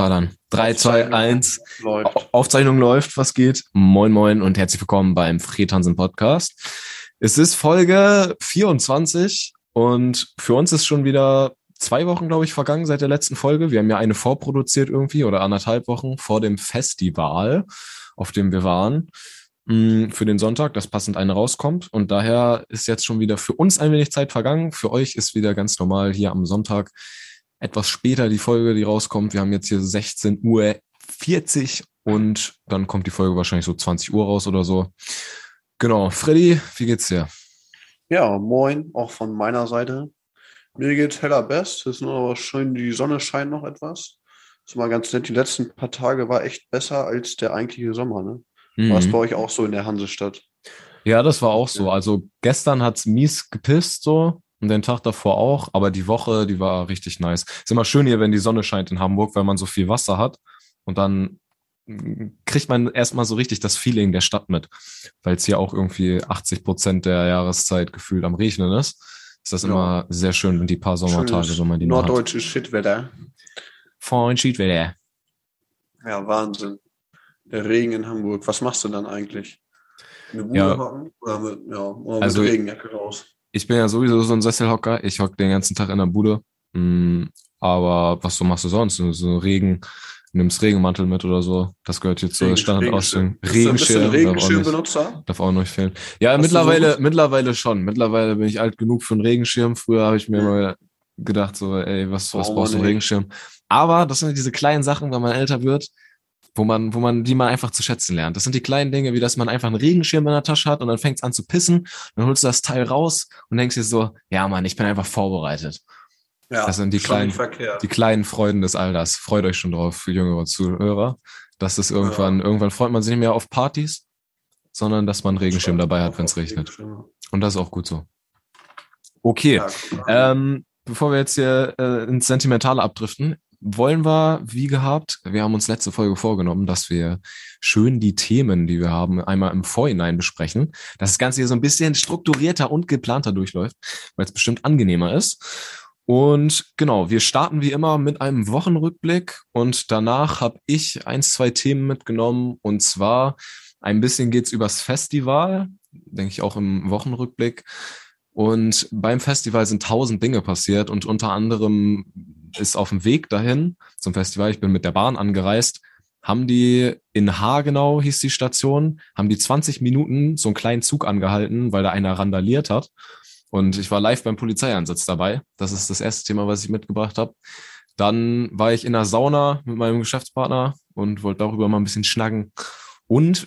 Ja. Dann. 3, 2, 1. Läuft. Aufzeichnung läuft, was geht? Moin, moin und herzlich willkommen beim Fredhansen Podcast. Es ist Folge 24 und für uns ist schon wieder zwei Wochen, glaube ich, vergangen seit der letzten Folge. Wir haben ja eine vorproduziert irgendwie oder anderthalb Wochen vor dem Festival, auf dem wir waren mm, für den Sonntag, dass passend eine rauskommt. Und daher ist jetzt schon wieder für uns ein wenig Zeit vergangen. Für euch ist wieder ganz normal hier am Sonntag etwas später die Folge, die rauskommt. Wir haben jetzt hier 16 Uhr 40 und dann kommt die Folge wahrscheinlich so 20 Uhr raus oder so. Genau. Freddy, wie geht's dir? Ja, moin, auch von meiner Seite. Mir geht's heller best. Es ist nur aber schön, die Sonne scheint noch etwas. Das ist mal ganz nett. Die letzten paar Tage war echt besser als der eigentliche Sommer, ne? Mhm. War es bei euch auch so in der Hansestadt? Ja, das war auch so. Also gestern hat's mies gepisst so. Und den Tag davor auch, aber die Woche, die war richtig nice. Ist immer schön hier, wenn die Sonne scheint in Hamburg, weil man so viel Wasser hat. Und dann kriegt man erstmal so richtig das Feeling der Stadt mit. Weil es hier auch irgendwie 80 Prozent der Jahreszeit gefühlt am Regnen ist. Ist das ja. immer sehr schön, wenn die paar Sommertage, wenn man die Norddeutsche Shitwetter. Von Shitwetter. Ja, Wahnsinn. Der Regen in Hamburg. Was machst du dann eigentlich? Eine Bude ja. hocken? Oder mit, ja, oder also, mit Regenjacke raus? Ich bin ja sowieso so ein Sesselhocker. Ich hock den ganzen Tag in der Bude. Mm, aber was so machst du sonst? So Regen, nimmst Regenmantel mit oder so. Das gehört jetzt zur Standardausstellung. Regenschirm. Regenschirmbenutzer? Darf auch nicht fehlen. Ja, Hast mittlerweile, so mittlerweile schon. Mittlerweile bin ich alt genug für einen Regenschirm. Früher habe ich mir mal gedacht, so, ey, was, was oh, brauchst du einen Regenschirm? Aber das sind diese kleinen Sachen, wenn man älter wird, wo man, wo man die mal einfach zu schätzen lernt. Das sind die kleinen Dinge, wie dass man einfach einen Regenschirm in der Tasche hat und dann fängt es an zu pissen, dann holst du das Teil raus und denkst dir so, ja Mann, ich bin einfach vorbereitet. Ja, das sind die kleinen, die kleinen Freuden des Alters. Freut euch schon drauf, jüngere Zuhörer. Dass es irgendwann, ja. irgendwann freut man sich nicht mehr auf Partys, sondern dass man einen Regenschirm dabei hat, wenn es regnet. Und das ist auch gut so. Okay. Ja, ähm, bevor wir jetzt hier äh, ins Sentimentale abdriften, wollen wir, wie gehabt, wir haben uns letzte Folge vorgenommen, dass wir schön die Themen, die wir haben, einmal im Vorhinein besprechen, dass das Ganze hier so ein bisschen strukturierter und geplanter durchläuft, weil es bestimmt angenehmer ist. Und genau, wir starten wie immer mit einem Wochenrückblick und danach habe ich eins, zwei Themen mitgenommen und zwar ein bisschen geht's übers Festival, denke ich auch im Wochenrückblick. Und beim Festival sind tausend Dinge passiert und unter anderem ist auf dem Weg dahin zum Festival, ich bin mit der Bahn angereist, haben die in Hagenau hieß die Station, haben die 20 Minuten so einen kleinen Zug angehalten, weil da einer randaliert hat. Und ich war live beim Polizeieinsatz dabei. Das ist das erste Thema, was ich mitgebracht habe. Dann war ich in der Sauna mit meinem Geschäftspartner und wollte darüber mal ein bisschen schnacken. Und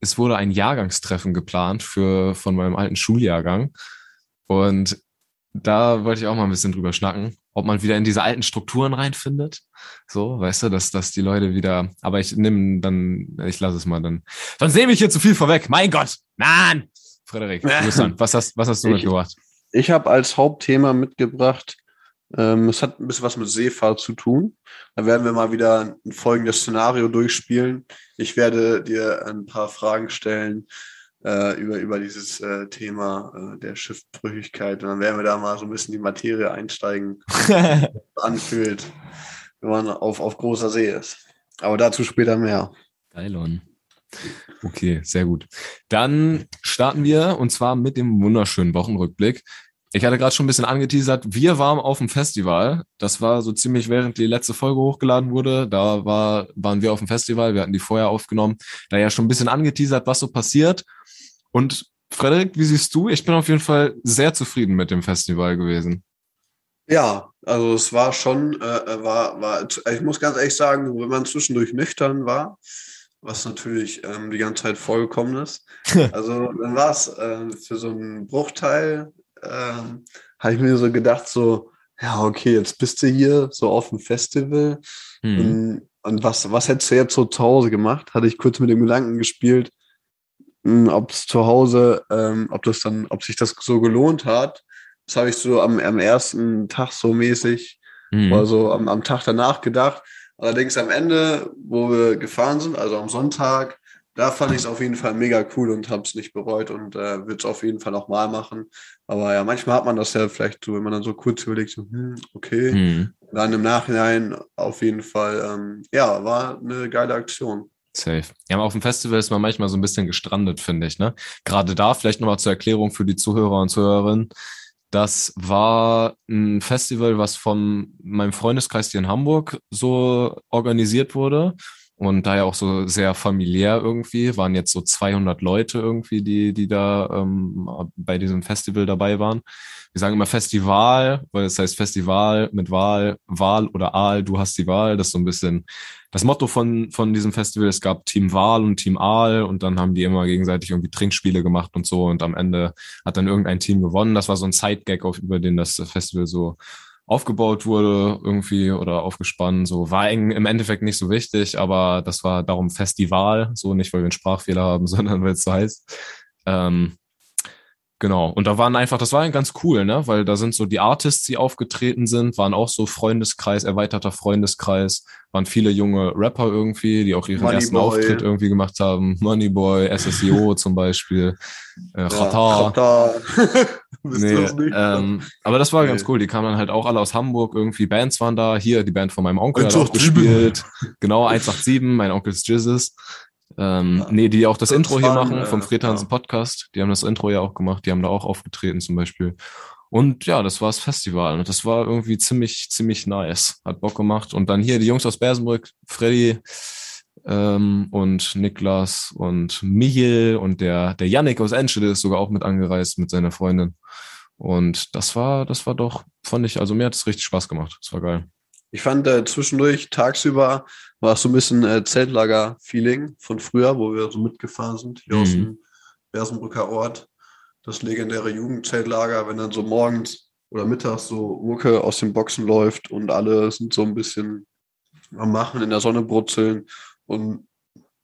es wurde ein Jahrgangstreffen geplant für von meinem alten Schuljahrgang. Und da wollte ich auch mal ein bisschen drüber schnacken, ob man wieder in diese alten Strukturen reinfindet. So, weißt du, dass, dass die Leute wieder, aber ich nehme dann, ich lasse es mal dann. Sonst nehme ich hier zu viel vorweg. Mein Gott, Mann! Frederik, was hast, was hast du mitgebracht? Ich habe als Hauptthema mitgebracht, ähm, es hat ein bisschen was mit Seefahrt zu tun. Da werden wir mal wieder ein folgendes Szenario durchspielen. Ich werde dir ein paar Fragen stellen, äh, über, über dieses äh, Thema äh, der Schiffbrüchigkeit. Und dann werden wir da mal so ein bisschen die Materie einsteigen, anfühlt, wenn man auf, auf großer See ist. Aber dazu später mehr. Geilon. Okay, sehr gut. Dann starten wir und zwar mit dem wunderschönen Wochenrückblick. Ich hatte gerade schon ein bisschen angeteasert, wir waren auf dem Festival. Das war so ziemlich während die letzte Folge hochgeladen wurde. Da war, waren wir auf dem Festival. Wir hatten die vorher aufgenommen. Da ja schon ein bisschen angeteasert, was so passiert. Und Frederik, wie siehst du? Ich bin auf jeden Fall sehr zufrieden mit dem Festival gewesen. Ja, also es war schon, äh, äh war, war, ich muss ganz ehrlich sagen, wenn man zwischendurch nüchtern war, was natürlich ähm, die ganze Zeit vorgekommen ist, also dann war es äh, für so einen Bruchteil, äh, habe ich mir so gedacht, so, ja, okay, jetzt bist du hier so auf dem Festival. Mhm. Und, und was, was hättest du jetzt so zu Hause gemacht? Hatte ich kurz mit dem Gedanken gespielt, hm, ob es zu Hause, ähm, ob das dann, ob sich das so gelohnt hat. Das habe ich so am, am ersten Tag so mäßig mhm. oder so am, am Tag danach gedacht. Allerdings am Ende, wo wir gefahren sind, also am Sonntag, da fand ich es auf jeden Fall mega cool und habe es nicht bereut und äh, würde es auf jeden Fall nochmal machen. Aber ja, manchmal hat man das ja vielleicht so, wenn man dann so kurz überlegt, so, hm, okay, mhm. dann im Nachhinein auf jeden Fall, ähm, ja, war eine geile Aktion. Safe. Ja, auf dem Festival ist man manchmal so ein bisschen gestrandet, finde ich. Ne? Gerade da vielleicht nochmal zur Erklärung für die Zuhörer und Zuhörerinnen. Das war ein Festival, was von meinem Freundeskreis hier in Hamburg so organisiert wurde und daher auch so sehr familiär irgendwie. Waren jetzt so 200 Leute irgendwie, die, die da ähm, bei diesem Festival dabei waren. Wir sagen immer Festival, weil es heißt Festival mit Wahl, Wahl oder Aal, du hast die Wahl. Das ist so ein bisschen das Motto von, von diesem Festival. Es gab Team Wahl und Team Aal und dann haben die immer gegenseitig irgendwie Trinkspiele gemacht und so und am Ende hat dann irgendein Team gewonnen. Das war so ein Side-Gag, auf, über den das Festival so aufgebaut wurde irgendwie oder aufgespannt. So war im Endeffekt nicht so wichtig, aber das war darum Festival, so nicht, weil wir einen Sprachfehler haben, sondern weil es so heißt. Ähm, Genau. Und da waren einfach, das war ganz cool, ne? Weil da sind so die Artists, die aufgetreten sind, waren auch so Freundeskreis, erweiterter Freundeskreis, waren viele junge Rapper irgendwie, die auch ihren Money ersten Boy. Auftritt irgendwie gemacht haben. Moneyboy, SSIO zum Beispiel, äh, Chata. Ja, nee, ähm, aber das war nee. ganz cool. Die kamen dann halt auch alle aus Hamburg, irgendwie Bands waren da. Hier, die Band von meinem Onkel hat auch gespielt. Genau, 187, mein Onkel's Jizzes. Ähm, ja. Nee, die auch das, das Intro hier machen äh, vom Fred Hansen ja. Podcast. Die haben das Intro ja auch gemacht. Die haben da auch aufgetreten zum Beispiel. Und ja, das war das Festival. Und das war irgendwie ziemlich, ziemlich nice. Hat Bock gemacht. Und dann hier die Jungs aus Bersenbrück, Freddy ähm, und Niklas und Michel und der, der Yannick aus Enschede ist sogar auch mit angereist mit seiner Freundin. Und das war, das war doch, fand ich, also mir hat es richtig Spaß gemacht. Das war geil. Ich fand äh, zwischendurch tagsüber war es so ein bisschen äh, Zeltlager-Feeling von früher, wo wir so mitgefahren sind, hier mhm. aus dem Bersenbrücker Ort. Das legendäre Jugendzeltlager, wenn dann so morgens oder mittags so Mucke aus den Boxen läuft und alle sind so ein bisschen am Machen, in der Sonne brutzeln und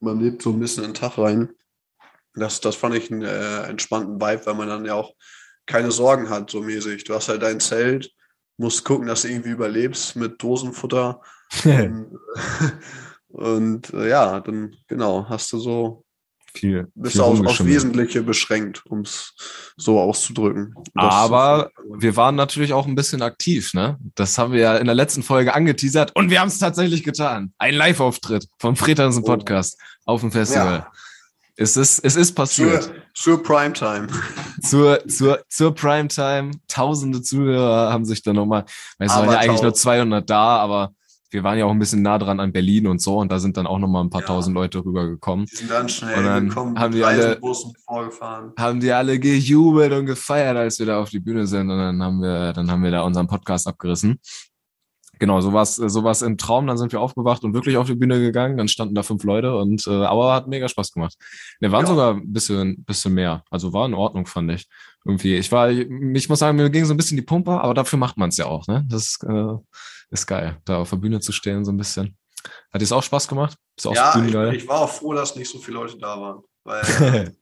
man lebt so ein bisschen in den Tag rein. Das, das fand ich einen äh, entspannten Vibe, weil man dann ja auch keine Sorgen hat, so mäßig. Du hast halt dein Zelt, musst gucken, dass du irgendwie überlebst mit Dosenfutter. und, und äh, ja, dann genau, hast du so viel. Bist viel auf, auf Wesentliche beschränkt, um es so auszudrücken. Aber wir waren natürlich auch ein bisschen aktiv, ne? Das haben wir ja in der letzten Folge angeteasert und wir haben es tatsächlich getan. Ein Live-Auftritt vom Fretansen oh. Podcast oh. auf dem Festival. Ja. Es ist, es ist passiert. Zur, zur Primetime. Zur, zur, zur Primetime. Tausende Zuhörer haben sich dann nochmal, es waren ja eigentlich nur 200 da, aber wir waren ja auch ein bisschen nah dran an Berlin und so und da sind dann auch nochmal ein paar ja. tausend Leute rübergekommen. Die sind dann schnell und dann gekommen, haben die alle, vorgefahren. Haben die alle gejubelt und gefeiert, als wir da auf die Bühne sind und dann haben wir, dann haben wir da unseren Podcast abgerissen genau, sowas, sowas im Traum. Dann sind wir aufgewacht und wirklich auf die Bühne gegangen. Dann standen da fünf Leute und äh, aber hat mega Spaß gemacht. Wir waren ja. sogar ein bisschen, bisschen mehr. Also war in Ordnung, fand ich. Irgendwie. Ich war, ich muss sagen, mir ging so ein bisschen die Pumpe, aber dafür macht man es ja auch, ne? Das ist, äh, ist geil, da auf der Bühne zu stehen, so ein bisschen. Hat dir es auch Spaß gemacht? Ist auch ja, ich, ich, war auch froh, dass nicht so viele Leute da waren. Weil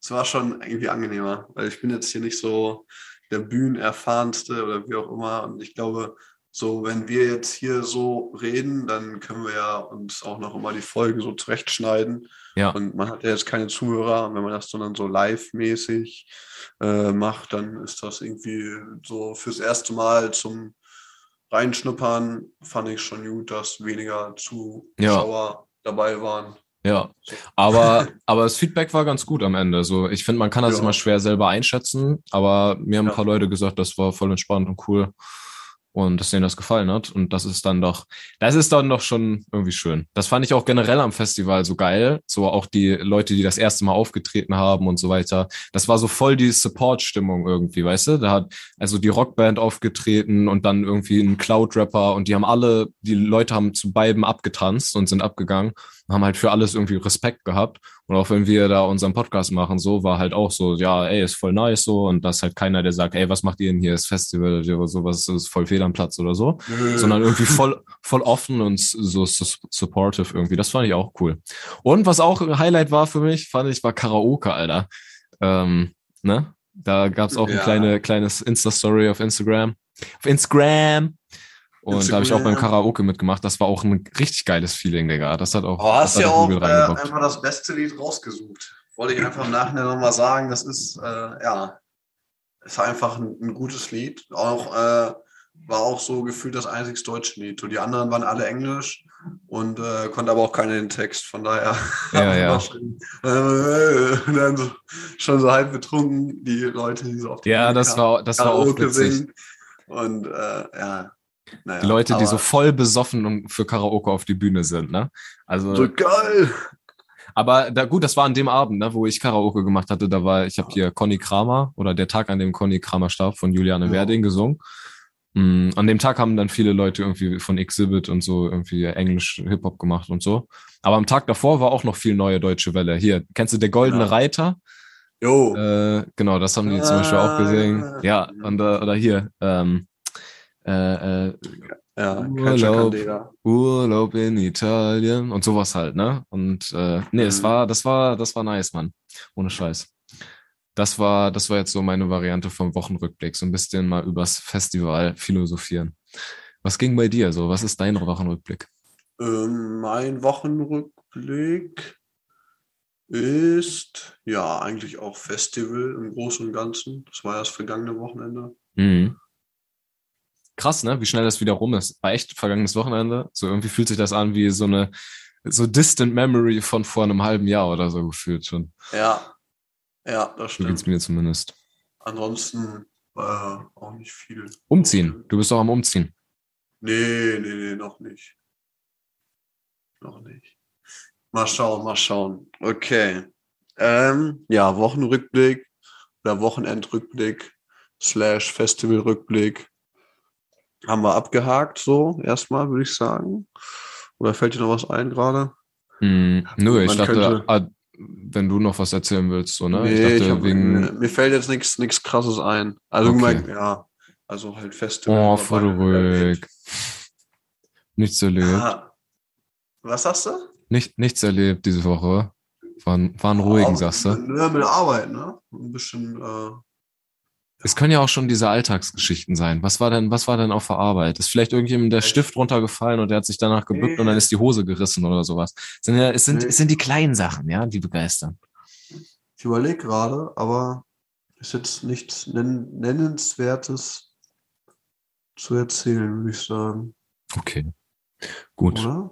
es war schon irgendwie angenehmer. Weil ich bin jetzt hier nicht so der Bühnenerfahrenste oder wie auch immer. Und ich glaube, so, wenn wir jetzt hier so reden, dann können wir ja uns auch noch immer die Folge so zurechtschneiden. Ja. Und man hat ja jetzt keine Zuhörer. Und wenn man das dann so live-mäßig äh, macht, dann ist das irgendwie so fürs erste Mal zum Reinschnuppern, fand ich schon gut, dass weniger Zuschauer ja. dabei waren. Ja, aber, aber das Feedback war ganz gut am Ende. So, ich finde, man kann das ja. immer schwer selber einschätzen, aber mir haben ja. ein paar Leute gesagt, das war voll entspannt und cool und dass denen das gefallen hat. Und das ist dann doch, das ist dann doch schon irgendwie schön. Das fand ich auch generell am Festival so geil. So auch die Leute, die das erste Mal aufgetreten haben und so weiter. Das war so voll die Support-Stimmung irgendwie, weißt du? Da hat also die Rockband aufgetreten und dann irgendwie ein Cloud-Rapper und die haben alle, die Leute haben zu beiden abgetanzt und sind abgegangen haben halt für alles irgendwie Respekt gehabt. Und auch wenn wir da unseren Podcast machen, so war halt auch so, ja, ey, ist voll nice so. Und das ist halt keiner, der sagt, ey, was macht ihr denn hier? Das Festival oder sowas ist voll fehl am Platz oder so. Sondern irgendwie voll, voll offen und so supportive irgendwie. Das fand ich auch cool. Und was auch ein Highlight war für mich, fand ich, war Karaoke, Alter. Ähm, ne? Da gab's auch ja. ein kleine, kleines Insta-Story auf Instagram. Auf Instagram und da habe ich auch beim Karaoke mitgemacht. Das war auch ein richtig geiles Feeling, Digga. Das hat auch. Oh, hast ja auch äh, einfach das beste Lied rausgesucht. Wollte ich einfach im Nachhinein nochmal sagen. Das ist, äh, ja, ist einfach ein, ein, gutes Lied. Auch äh, war auch so gefühlt das einzig deutsche Lied. Und die anderen waren alle Englisch und äh, konnte aber auch keiner den Text. Von daher ja, ja. Schon, äh, dann so, schon so halb betrunken, die Leute, die so auf die Ja, Bühne das war, das war auch witzig. Und äh, ja. Naja, die Leute, die so voll besoffen und für Karaoke auf die Bühne sind, ne? Also. So geil! Aber da, gut, das war an dem Abend, ne, wo ich Karaoke gemacht hatte. Da war, ich habe hier Conny Kramer oder der Tag, an dem Conny Kramer starb, von Juliane ja. Werding gesungen. Mm, an dem Tag haben dann viele Leute irgendwie von Exhibit und so irgendwie Englisch Hip-Hop gemacht und so. Aber am Tag davor war auch noch viel neue deutsche Welle. Hier, kennst du der Goldene ja. Reiter? Jo. Äh, genau, das haben die zum Beispiel auch gesehen. Ah. Ja, und, äh, oder hier, ähm, äh, äh, ja, Urlaub, Urlaub in Italien und sowas halt, ne? Und äh, nee, mhm. es war, das war, das war nice, Mann. Ohne Scheiß. Das war, das war jetzt so meine Variante vom Wochenrückblick, so ein bisschen mal übers Festival philosophieren. Was ging bei dir so? Was ist dein Wochenrückblick? Ähm, mein Wochenrückblick ist ja eigentlich auch Festival im Großen und Ganzen. Das war das vergangene Wochenende. Mhm krass, ne? Wie schnell das wieder rum ist. War echt vergangenes Wochenende. So irgendwie fühlt sich das an wie so eine so distant memory von vor einem halben Jahr oder so gefühlt schon. Ja. Ja, das stimmt. So geht's mir zumindest. Ansonsten äh, auch nicht viel. Umziehen. Du bist doch am Umziehen. Nee, nee, nee, noch nicht. Noch nicht. Mal schauen, mal schauen. Okay. Ähm, ja, Wochenrückblick oder Wochenendrückblick slash Festivalrückblick haben wir abgehakt, so erstmal, würde ich sagen. Oder fällt dir noch was ein gerade? Hm, nö, ich dachte, könnte, ah, wenn du noch was erzählen willst, so, ne? Nee, ich dachte, ich hab, wegen... mir fällt jetzt nichts nichts krasses ein. Also, okay. mein, ja, also halt fest. Oh, voll ruhig. Nichts erlebt. Ah. Was sagst du? Nicht, nichts erlebt diese Woche. Waren, waren ruhigen, sagst du? Ja, mit Arbeit, ne? Ein bisschen äh, es können ja auch schon diese Alltagsgeschichten sein. Was war denn, was war denn auf der Arbeit? Ist vielleicht irgendjemand der Stift runtergefallen und der hat sich danach gebückt nee. und dann ist die Hose gerissen oder sowas. Es sind, ja, es sind, nee. es sind die kleinen Sachen, ja, die begeistern. Ich überlege gerade, aber ist jetzt nichts Nennenswertes zu erzählen, würde ich sagen. Okay. Gut. Oder?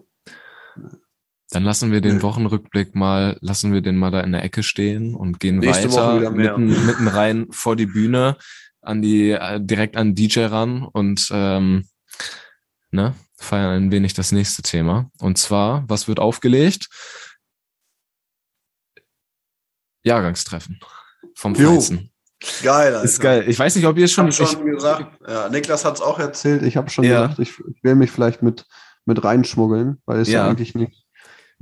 Dann lassen wir den. Wochenrückblick mal, lassen wir den mal da in der Ecke stehen und gehen Nächste weiter mitten, mitten rein vor die Bühne, an die, äh, direkt an DJ ran und ähm, ne, feiern ein wenig das nächste Thema. Und zwar, was wird aufgelegt? Jahrgangstreffen vom Feinsten. Geil, Alter. Ist geil. Ich weiß nicht, ob ihr es schon, ich schon ich, gesagt. Ja, Niklas hat es auch erzählt. Ich habe schon ja. gesagt, ich, ich will mich vielleicht mit mit reinschmuggeln, weil es ja. ja eigentlich nicht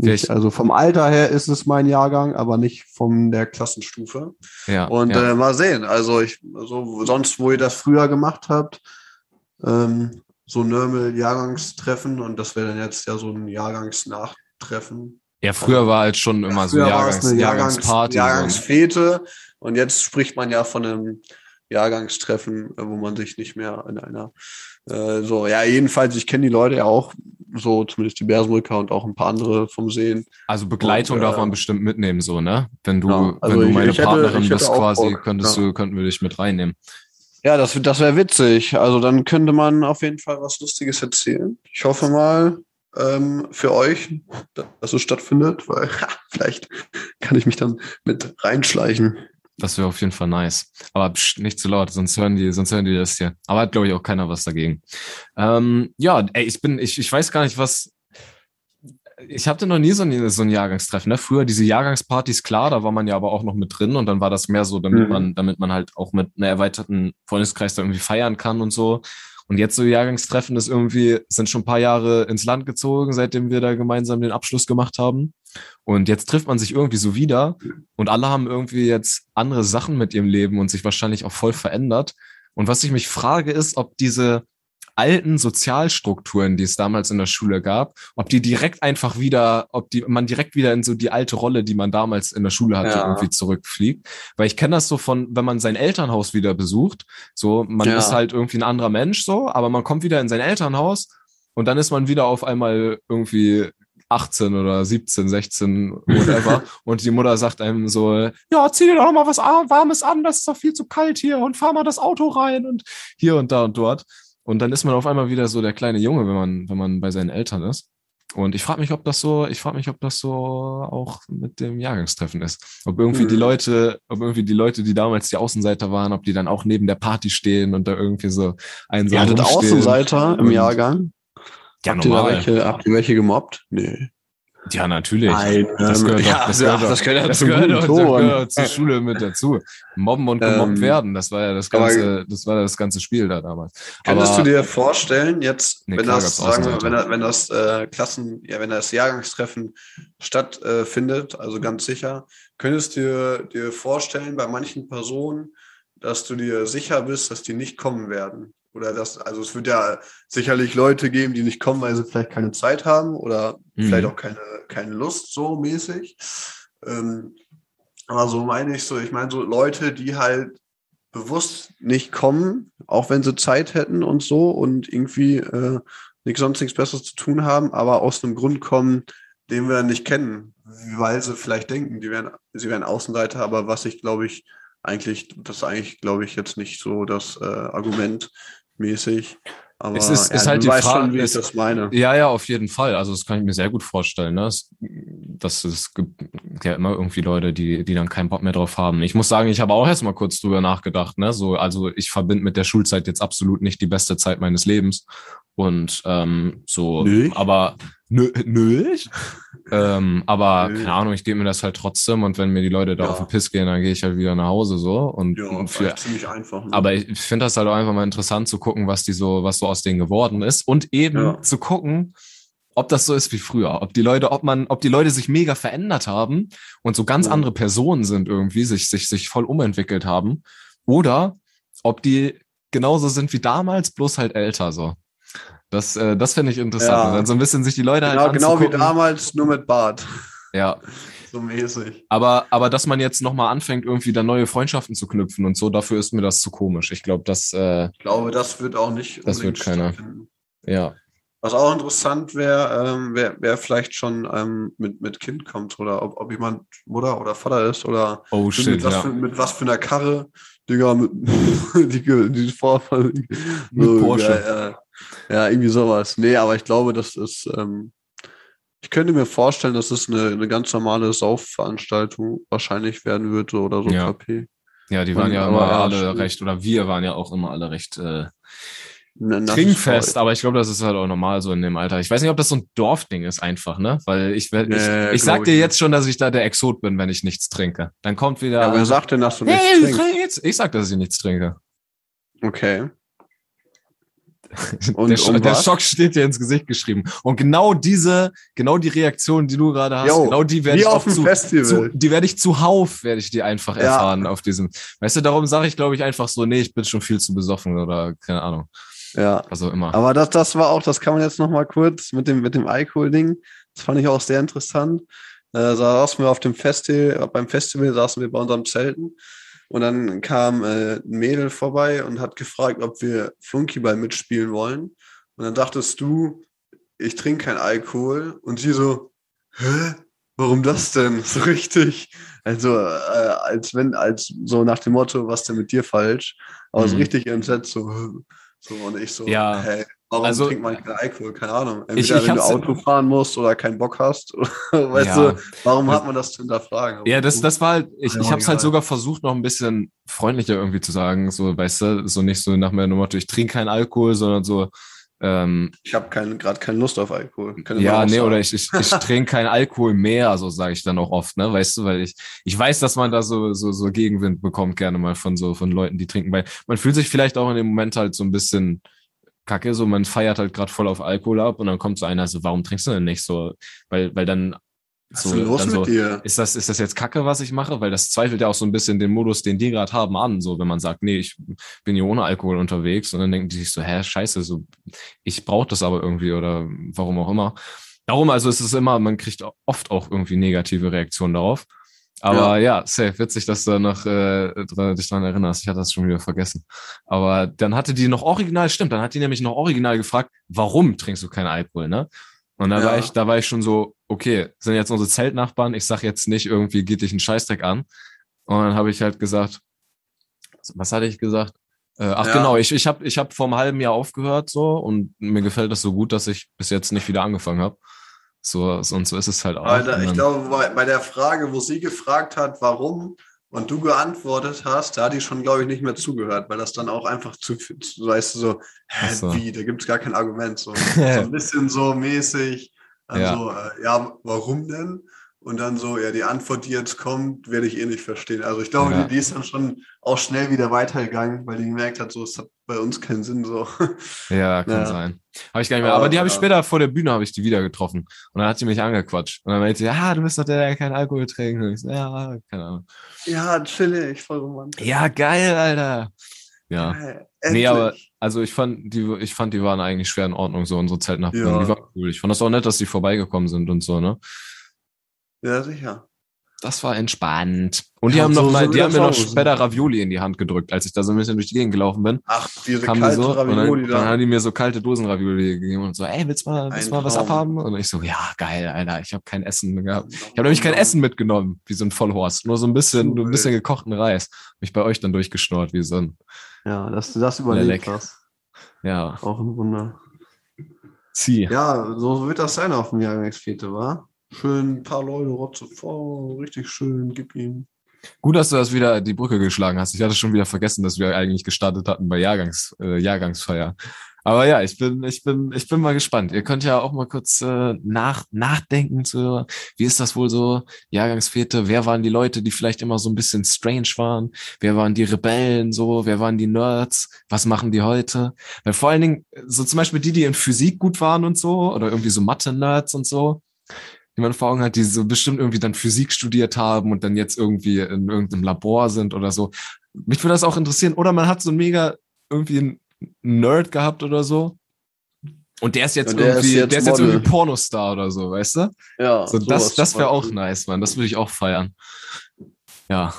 nicht, also vom Alter her ist es mein Jahrgang, aber nicht von der Klassenstufe. Ja. Und ja. Äh, mal sehen. Also ich, also sonst, wo ihr das früher gemacht habt, ähm, so Nörmel-Jahrgangstreffen und das wäre dann jetzt ja so ein Jahrgangsnachtreffen. Ja, früher war halt schon immer so Jahrgangs, eine Jahrgangs Jahrgangsparty. Jahrgangsfete und jetzt spricht man ja von einem Jahrgangstreffen, wo man sich nicht mehr in einer äh, so, ja, jedenfalls, ich kenne die Leute ja auch, so zumindest die Bärsenbrücker und auch ein paar andere vom Sehen. Also Begleitung und, darf man äh, bestimmt mitnehmen, so, ne? Wenn du, ja, also wenn du meine ich, ich Partnerin hätte, bist quasi, Bock, könntest ja. du, könnten wir dich mit reinnehmen. Ja, das, das wäre witzig. Also dann könnte man auf jeden Fall was Lustiges erzählen. Ich hoffe mal ähm, für euch, dass es stattfindet, weil vielleicht kann ich mich dann mit reinschleichen. Das wäre auf jeden Fall nice. Aber psch, nicht zu laut, sonst hören die, sonst hören die das hier. Aber hat, glaube ich, auch keiner was dagegen. Ähm, ja, ey, ich bin, ich, ich weiß gar nicht, was. Ich hatte noch nie so ein, so ein Jahrgangstreffen. Ne? Früher diese Jahrgangspartys, klar, da war man ja aber auch noch mit drin und dann war das mehr so, damit mhm. man, damit man halt auch mit einer erweiterten Freundeskreis da irgendwie feiern kann und so. Und jetzt so Jahrgangstreffen ist irgendwie, sind schon ein paar Jahre ins Land gezogen, seitdem wir da gemeinsam den Abschluss gemacht haben. Und jetzt trifft man sich irgendwie so wieder und alle haben irgendwie jetzt andere Sachen mit ihrem Leben und sich wahrscheinlich auch voll verändert. Und was ich mich frage, ist, ob diese alten Sozialstrukturen, die es damals in der Schule gab, ob die direkt einfach wieder, ob die man direkt wieder in so die alte Rolle, die man damals in der Schule hatte, ja. irgendwie zurückfliegt. Weil ich kenne das so von, wenn man sein Elternhaus wieder besucht, so man ja. ist halt irgendwie ein anderer Mensch so, aber man kommt wieder in sein Elternhaus und dann ist man wieder auf einmal irgendwie 18 oder 17, 16, whatever. und die Mutter sagt einem so, ja, zieh dir doch mal was Warmes an, das ist doch viel zu kalt hier und fahr mal das Auto rein und hier und da und dort. und dann ist man auf einmal wieder so der kleine Junge, wenn man, wenn man bei seinen Eltern ist. Und ich frage mich, ob das so, ich frage mich, ob das so auch mit dem Jahrgangstreffen ist. Ob irgendwie mhm. die Leute, ob irgendwie die Leute, die damals die Außenseiter waren, ob die dann auch neben der Party stehen und da irgendwie so einen Ihr hattet Außenseiter im Jahrgang? Ja, habt normal. Ihr welche, habt ihr welche gemobbt? Nee. Ja, natürlich. Nein, das gehört, ja, doch, das gehört, ja, das gehört, das gehört, das gehört zur Schule mit dazu. Mobben und gemobbt ähm, werden, das war ja das ganze, das war das ganze Spiel da damals. Könntest Aber, du dir vorstellen, jetzt, nee, wenn, das, sagen wir, wenn, wenn das äh, Klassen, ja, wenn das Jahrgangstreffen stattfindet, äh, also ganz sicher, könntest du dir, dir vorstellen, bei manchen Personen, dass du dir sicher bist, dass die nicht kommen werden? Oder das, also es wird ja sicherlich Leute geben, die nicht kommen, weil sie vielleicht keine Zeit haben oder mhm. vielleicht auch keine, keine Lust so mäßig. Ähm, aber so meine ich so, ich meine so Leute, die halt bewusst nicht kommen, auch wenn sie Zeit hätten und so und irgendwie äh, nichts sonst nichts Besseres zu tun haben, aber aus einem Grund kommen, den wir nicht kennen, weil sie vielleicht denken, die wären, sie wären Außenseiter, aber was ich glaube ich eigentlich, das ist eigentlich glaube ich jetzt nicht so das äh, Argument, mäßig. Aber es ist, ja, ist halt die Frage, schon, wie ich das meine. Ja, ja, auf jeden Fall. Also das kann ich mir sehr gut vorstellen. Ne? Es, dass es gibt ja immer irgendwie Leute, die, die dann keinen Bock mehr drauf haben. Ich muss sagen, ich habe auch erst mal kurz drüber nachgedacht. Ne? So, also ich verbinde mit der Schulzeit jetzt absolut nicht die beste Zeit meines Lebens. Und ähm, so, Nö. aber nö, nö. ähm, aber nö. keine Ahnung, ich gebe mir das halt trotzdem und wenn mir die Leute da ja. auf den Piss gehen, dann gehe ich halt wieder nach Hause so. Und, ja, und für, ziemlich einfach. Ne? Aber ich finde das halt auch einfach mal interessant zu gucken, was die so, was so aus denen geworden ist. Und eben ja. zu gucken, ob das so ist wie früher, ob die Leute, ob man, ob die Leute sich mega verändert haben und so ganz andere Personen sind irgendwie, sich, sich, sich voll umentwickelt haben, oder ob die genauso sind wie damals, bloß halt älter so. Das, äh, das finde ich interessant. Ja. Und dann so ein bisschen sich die Leute genau, halt Genau wie damals, nur mit Bart. Ja. so mäßig. Aber, aber dass man jetzt nochmal anfängt, irgendwie da neue Freundschaften zu knüpfen und so, dafür ist mir das zu komisch. Ich glaube, das. Äh, ich glaube, das wird auch nicht. Das wird keiner. Ja. Was auch interessant wäre, ähm, wer, wer vielleicht schon ähm, mit, mit Kind kommt oder ob, ob jemand Mutter oder Vater ist oder oh, shit, mit, was ja. für, mit was für einer Karre, Digga, mit die, die Vorfall. Mit so, Porsche. Ja, ja, irgendwie sowas. Nee, aber ich glaube, das ist, ähm, ich könnte mir vorstellen, dass es eine, eine ganz normale Saufveranstaltung wahrscheinlich werden wird oder so ja. KP. Ja, die waren Und, ja immer alle recht, oder wir waren ja auch immer alle recht äh, trinkfest, aber ich glaube, das ist halt auch normal so in dem Alter. Ich weiß nicht, ob das so ein Dorfding ist einfach, ne? Weil ich, ich, nee, ich sag dir jetzt schon, dass ich da der Exot bin, wenn ich nichts trinke. Dann kommt wieder. Ja, wer sagt denn, dass du nichts hey, trinkst? Ich sag, dass ich nichts trinke. Okay. Und, der, um der Schock steht dir ins Gesicht geschrieben. Und genau diese, genau die Reaktion, die du gerade hast, Yo, genau die werde ich auf zu, zu, die werde ich zuhauf, werde ich die einfach ja. erfahren auf diesem. Weißt du, darum sage ich, glaube ich, einfach so, nee, ich bin schon viel zu besoffen oder keine Ahnung. Ja. Also immer. Aber das, das war auch, das kann man jetzt noch mal kurz mit dem, mit dem Alkohol-Ding. Das fand ich auch sehr interessant. Äh, da saßen wir auf dem Festival, beim Festival saßen wir bei unserem Zelten und dann kam äh, ein Mädel vorbei und hat gefragt, ob wir Flunkyball mitspielen wollen. Und dann dachtest du, ich trinke keinen Alkohol. Und sie so, hä? Warum das denn? So richtig. Also, äh, als wenn, als so nach dem Motto, was denn mit dir falsch? Aber mhm. so richtig entsetzt, so, so und ich so, ja. hä? Warum also, trinkt man keinen Alkohol? Keine Ahnung. Entweder ich, ich wenn du Auto fahren musst oder keinen Bock hast. weißt ja. du, warum hat man das zu hinterfragen? Ja, das, das war halt, ich, ich habe es halt sogar versucht, noch ein bisschen freundlicher irgendwie zu sagen. So, weißt du, so nicht so nach meinem Motto, ich trinke keinen Alkohol, sondern so, ähm, ich habe kein, gerade keine Lust auf Alkohol. ja, nee, oder ich, ich, ich trinke keinen Alkohol mehr, so sage ich dann auch oft, ne, weißt du, weil ich, ich weiß, dass man da so, so, so Gegenwind bekommt gerne mal von so, von Leuten, die trinken, weil man fühlt sich vielleicht auch in dem Moment halt so ein bisschen, kacke, so man feiert halt gerade voll auf Alkohol ab und dann kommt so einer so, warum trinkst du denn nicht so? Weil, weil dann was so, los dann so, dir? ist das, ist das jetzt Kacke, was ich mache? Weil das zweifelt ja auch so ein bisschen den Modus, den die gerade haben, an. So, wenn man sagt, nee, ich bin hier ohne Alkohol unterwegs und dann denken die sich so, hä, scheiße, so, ich brauche das aber irgendwie oder warum auch immer. Darum, also es ist immer, man kriegt oft auch irgendwie negative Reaktionen darauf. Aber ja, ja safe, witzig, dass du noch äh, dich dran erinnerst. Ich hatte das schon wieder vergessen. Aber dann hatte die noch original, stimmt, dann hat die nämlich noch original gefragt, warum trinkst du keinen Alkohol, ne? Und da ja. war ich, da war ich schon so, okay, sind jetzt unsere Zeltnachbarn, ich sag jetzt nicht irgendwie, geht dich ein Scheißdreck an. Und dann habe ich halt gesagt, was hatte ich gesagt? Äh, ach ja. genau, ich, ich habe ich hab vor einem halben Jahr aufgehört so und mir gefällt das so gut, dass ich bis jetzt nicht wieder angefangen habe. So, und so ist es halt auch. Alter, ich glaube, bei, bei der Frage, wo sie gefragt hat, warum, und du geantwortet hast, da hat die schon, glaube ich, nicht mehr zugehört, weil das dann auch einfach zu, weißt du, so, hä, so. wie, da gibt es gar kein Argument. So, so ein bisschen so mäßig, dann ja. so, äh, ja, warum denn? Und dann so, ja, die Antwort, die jetzt kommt, werde ich eh nicht verstehen. Also ich glaube, ja. die, die, ist dann schon auch schnell wieder weitergegangen, weil die gemerkt hat, so, es hat bei uns keinen Sinn. So. Ja, kann ja. sein. Habe ich gar nicht mehr. Aber, Aber die habe ich später vor der Bühne habe ich die wieder getroffen. Und dann hat sie mich angequatscht. Und dann meinte sie, ja, du bist doch der, der keinen Alkohol trinkt. Und ich so, ja, keine Ahnung. Ja, chillig, voll romantisch. Ja, geil, Alter. Ja. Geil. Nee, aber also ich fand, die, ich fand, die waren eigentlich schwer in Ordnung, so unsere Zeltnachbarn. Ja. Die waren cool. Ich fand das auch nett, dass die vorbeigekommen sind und so, ne? Ja, sicher. Das war entspannt. Und die ja, haben noch so, mal, die haben mir noch später Ravioli in die Hand gedrückt, als ich da so ein bisschen durch die Gegend gelaufen bin. Ach, diese kalte so, Ravioli dann, dann haben die mir so kalte Dosen Ravioli gegeben und so, ey, willst du mal, willst du mal was abhaben? Und ich so, ja, geil, Alter, ich habe kein Essen gehabt. Ich habe nämlich kein Essen mitgenommen, wie so ein Vollhorst. Nur so ein bisschen, nur ein bisschen gekochten Reis. Mich bei euch dann durchgeschnort, wie so ein. Ja, dass du das überlebt hast. Ja. Auch ein Wunder. Zieh. Ja, so wird das sein auf dem Jahrgangsfete, wa? Schön ein paar Leute rotze vor, richtig schön, gib ihm. Gut, dass du das wieder die Brücke geschlagen hast. Ich hatte schon wieder vergessen, dass wir eigentlich gestartet hatten bei Jahrgangs, äh, Jahrgangsfeier. Aber ja, ich bin, ich bin, ich bin mal gespannt. Ihr könnt ja auch mal kurz äh, nach, nachdenken zu, wie ist das wohl so? Jahrgangsfete, wer waren die Leute, die vielleicht immer so ein bisschen strange waren? Wer waren die Rebellen so? Wer waren die Nerds? Was machen die heute? Weil vor allen Dingen, so zum Beispiel die, die in Physik gut waren und so, oder irgendwie so Mathe-Nerds und so, die man vor Augen hat, die so bestimmt irgendwie dann Physik studiert haben und dann jetzt irgendwie in irgendeinem Labor sind oder so. Mich würde das auch interessieren. Oder man hat so ein mega irgendwie einen Nerd gehabt oder so. Und der ist jetzt der irgendwie, ist jetzt der ist jetzt irgendwie Pornostar oder so, weißt du? Ja. So, das das wäre auch nice, man. Das würde ich auch feiern. Ja.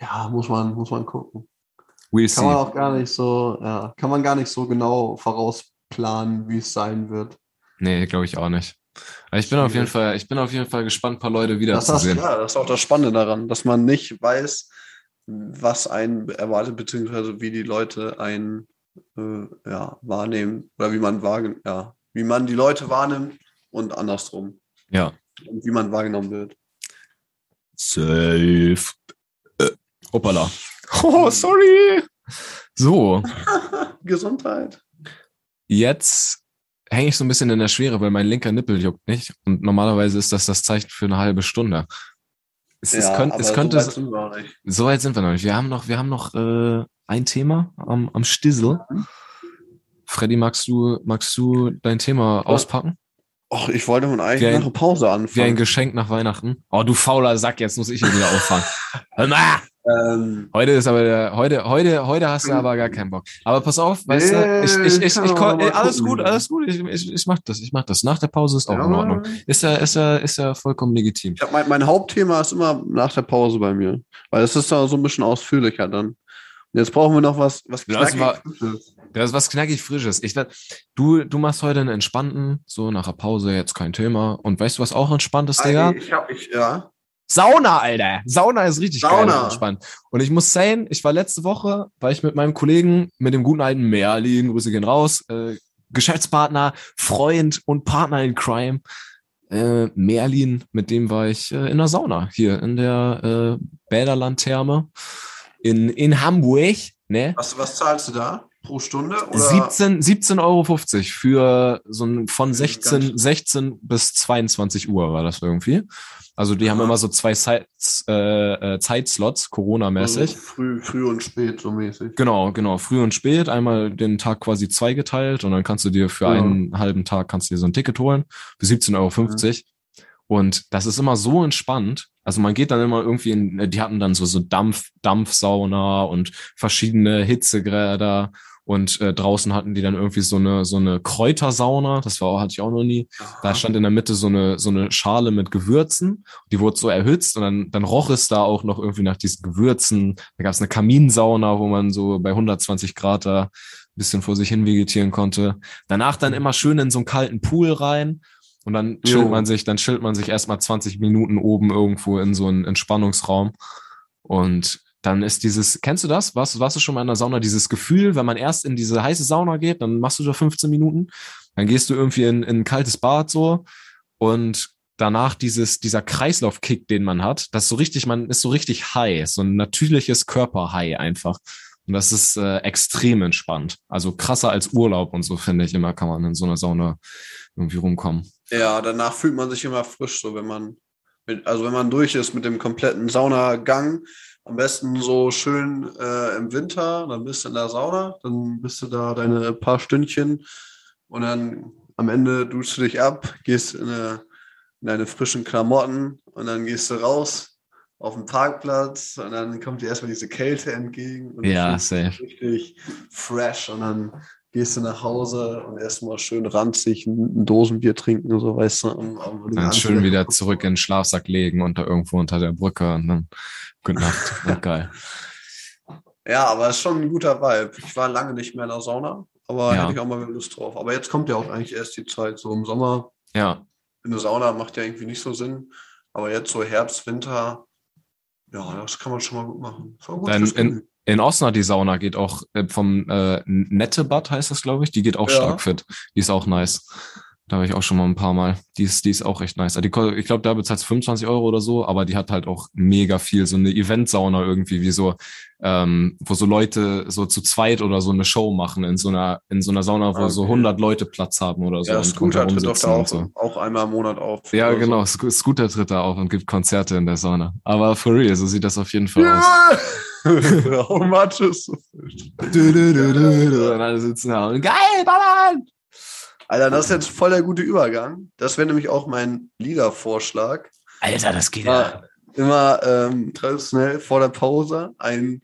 Ja, muss man, muss man gucken. We'll kann see. man auch gar nicht so, ja, kann man gar nicht so genau vorausplanen, wie es sein wird. Nee, glaube ich auch nicht. Ich bin auf jeden Fall, ich bin auf jeden Fall gespannt, ein paar Leute wiederzusehen. Ja, das ist auch das Spannende daran, dass man nicht weiß, was einen erwartet, beziehungsweise wie die Leute einen äh, ja, wahrnehmen oder wie man wahrnimmt, ja, wie man die Leute wahrnimmt und andersrum. Ja. Und wie man wahrgenommen wird. Safe. Äh, hoppala. Oh, sorry. So. Gesundheit. Jetzt hänge ich so ein bisschen in der Schwere, weil mein linker Nippel juckt nicht. Und normalerweise ist das das Zeichen für eine halbe Stunde. Es, ja, es, könnt, es könnte. So weit, sind wir noch nicht. so weit sind wir noch nicht. Wir haben noch, wir haben noch äh, ein Thema am, am Stissel. Mhm. Freddy, magst du, magst du dein Thema ja. auspacken? Och, ich wollte nun eigentlich ein, nach einer Pause anfangen. Wie ein Geschenk nach Weihnachten. Oh, du fauler Sack, jetzt muss ich hier wieder auffangen. Ähm, heute ist aber der, heute, heute, heute hast du aber gar keinen Bock. Aber pass auf, weißt du, ich, ich, ich, ich, ich alles gut, alles gut, ich, ich, ich mach das, ich mach das. Nach der Pause ist auch ja. in Ordnung. Ist ja, ist ja, ist ja vollkommen legitim. Hab mein, mein Hauptthema ist immer nach der Pause bei mir. Weil es ist da so ein bisschen ausführlicher dann. Jetzt brauchen wir noch was, was knackig war, Frisches. Das ist was knackig Frisches. Ich, du, du machst heute einen entspannten, so nach der Pause jetzt kein Thema. Und weißt du, was auch entspannt ist, Digga? Ich hab, ich, ja. Sauna, Alter. Sauna ist richtig Sauna. geil und entspannt. Und ich muss sagen, ich war letzte Woche, war ich mit meinem Kollegen, mit dem guten alten Merlin, Grüße gehen raus, äh, Geschäftspartner, Freund und Partner in Crime, äh, Merlin, mit dem war ich äh, in der Sauna hier in der äh, Bäderlandtherme in, in Hamburg. Ne? Was, was zahlst du da? Pro Stunde? Oder? 17, 17,50 Euro für so ein von 16, 16 bis 22 Uhr war das irgendwie. Also die haben immer so zwei Zeits, äh, äh, Zeitslots, Corona-mäßig. Also früh, früh und spät so mäßig. Genau, genau. Früh und spät, einmal den Tag quasi zweigeteilt und dann kannst du dir für ja. einen halben Tag kannst du dir so ein Ticket holen für 17,50 Euro. Ja. Und das ist immer so entspannt. Also man geht dann immer irgendwie in, die hatten dann so, so Dampf, Dampfsauna und verschiedene Hitzegräder und äh, draußen hatten die dann irgendwie so eine so eine Kräutersauna, das war hatte ich auch noch nie. Da stand in der Mitte so eine so eine Schale mit Gewürzen, die wurde so erhitzt und dann dann roch es da auch noch irgendwie nach diesen Gewürzen. Da gab es eine Kaminsauna, wo man so bei 120 Grad da ein bisschen vor sich hin vegetieren konnte. Danach dann immer schön in so einen kalten Pool rein und dann chillt jo. man sich, dann chillt man sich erstmal 20 Minuten oben irgendwo in so einen Entspannungsraum und dann ist dieses, kennst du das? Warst, warst du schon mal in der Sauna? Dieses Gefühl, wenn man erst in diese heiße Sauna geht, dann machst du da 15 Minuten, dann gehst du irgendwie in, in ein kaltes Bad so und danach dieses, dieser Kreislaufkick, den man hat, das ist so richtig, man ist so richtig high, so ein natürliches Körper-High einfach. Und das ist äh, extrem entspannt. Also krasser als Urlaub und so, finde ich immer, kann man in so einer Sauna irgendwie rumkommen. Ja, danach fühlt man sich immer frisch, so wenn man, mit, also wenn man durch ist mit dem kompletten Saunagang, am besten so schön äh, im Winter, dann bist du in der Sauna, dann bist du da deine paar Stündchen und dann am Ende duschst du dich ab, gehst in, eine, in deine frischen Klamotten und dann gehst du raus auf den Parkplatz und dann kommt dir erstmal diese Kälte entgegen und ja, safe. richtig fresh und dann gehst du nach Hause und erstmal schön ranzig ein Dosenbier trinken und so, weißt du. Und, und dann schön wieder zurück in den Schlafsack legen und da irgendwo unter der Brücke und dann gute Nacht. Ja, geil. Ja, aber es ist schon ein guter Vibe. Ich war lange nicht mehr in der Sauna, aber ja. hätte ich auch mal Lust drauf. Aber jetzt kommt ja auch eigentlich erst die Zeit, so im Sommer. Ja. In der Sauna macht ja irgendwie nicht so Sinn. Aber jetzt so Herbst, Winter, ja, das kann man schon mal gut machen. Gut Dann in, in Osnabrück die Sauna geht auch äh, vom äh, Nettebad heißt das, glaube ich. Die geht auch ja. stark fit. Die ist auch nice. Da habe ich auch schon mal ein paar Mal. Die ist, die ist auch echt nice. Die, ich glaube, da bezahlt 25 Euro oder so, aber die hat halt auch mega viel. So eine Event-Sauna irgendwie, wie so, ähm, wo so Leute so zu zweit oder so eine Show machen in so einer, in so einer Sauna, wo okay. so 100 Leute Platz haben oder so. Ja, Scooter tritt doch da auch, so. auch einmal im Monat auf. Ja, genau. So. Scooter tritt da auf und gibt Konzerte in der Sauna. Aber for real, so sieht das auf jeden Fall ja! aus. How much is du, du, du, du, Und alle sitzen da und geil, ballern! Alter, das ist jetzt voll der gute Übergang. Das wäre nämlich auch mein Liedervorschlag. Alter, das geht ja. Immer ähm, traditionell vor der Pause ein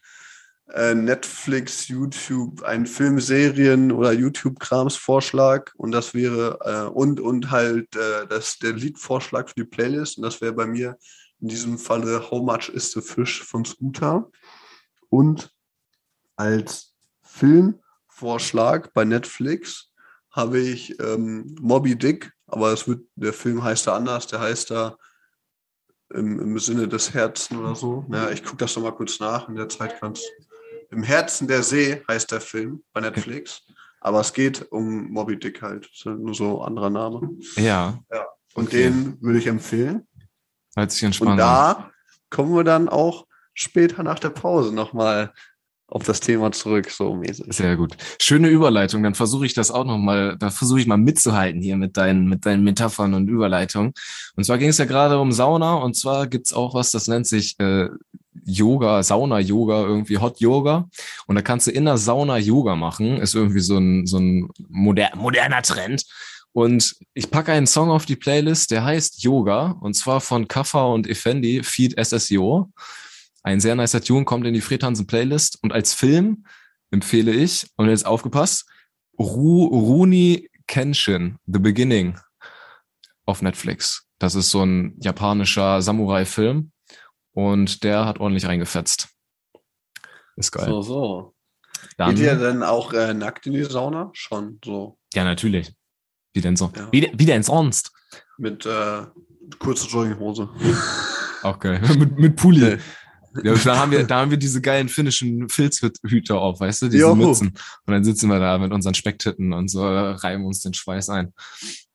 äh, Netflix, YouTube, ein Filmserien oder YouTube-Krams-Vorschlag und das wäre äh, und und halt äh, das der Liedvorschlag für die Playlist und das wäre bei mir in diesem Falle How Much is the Fish von Scooter und als Filmvorschlag bei Netflix habe ich ähm, Moby Dick, aber es wird, der Film heißt da anders, der heißt da im, im Sinne des Herzen oder so. Ja, ich gucke das nochmal kurz nach, in der Zeit kannst Im Herzen der See heißt der Film bei Netflix. Aber es geht um Moby Dick halt. Das ist nur so ein anderer Name. Ja. ja. Und okay. den würde ich empfehlen. Hört sich entspannt Und da kommen wir dann auch später nach der Pause nochmal auf das Thema zurück, so mäßig. Sehr gut. Schöne Überleitung. Dann versuche ich das auch nochmal, da versuche ich mal mitzuhalten hier mit deinen, mit deinen Metaphern und Überleitungen. Und zwar ging es ja gerade um Sauna und zwar gibt's auch was, das nennt sich äh, Yoga, Sauna-Yoga, irgendwie Hot Yoga. Und da kannst du in der Sauna Yoga machen. Ist irgendwie so ein, so ein moder moderner Trend. Und ich packe einen Song auf die Playlist, der heißt Yoga und zwar von Kaffa und Effendi, Feed SSO. Ein sehr nicer Tune kommt in die Fred Hansen Playlist und als Film empfehle ich, und jetzt aufgepasst, Ru Runi Kenshin, The Beginning auf Netflix. Das ist so ein japanischer Samurai-Film und der hat ordentlich reingefetzt. Ist geil. So, so. Dann, Geht ihr denn auch äh, nackt in die Sauna? Schon so. Ja, natürlich. Wie denn so? Ja. Wie, wie denn sonst? Mit äh, kurzer Jogginghose. Okay, mit, mit Pulli. Ja, da haben wir, da haben wir diese geilen finnischen Filzhüter auf, weißt du, diese Joho. Mützen. Und dann sitzen wir da mit unseren Specktitten und so reiben uns den Schweiß ein.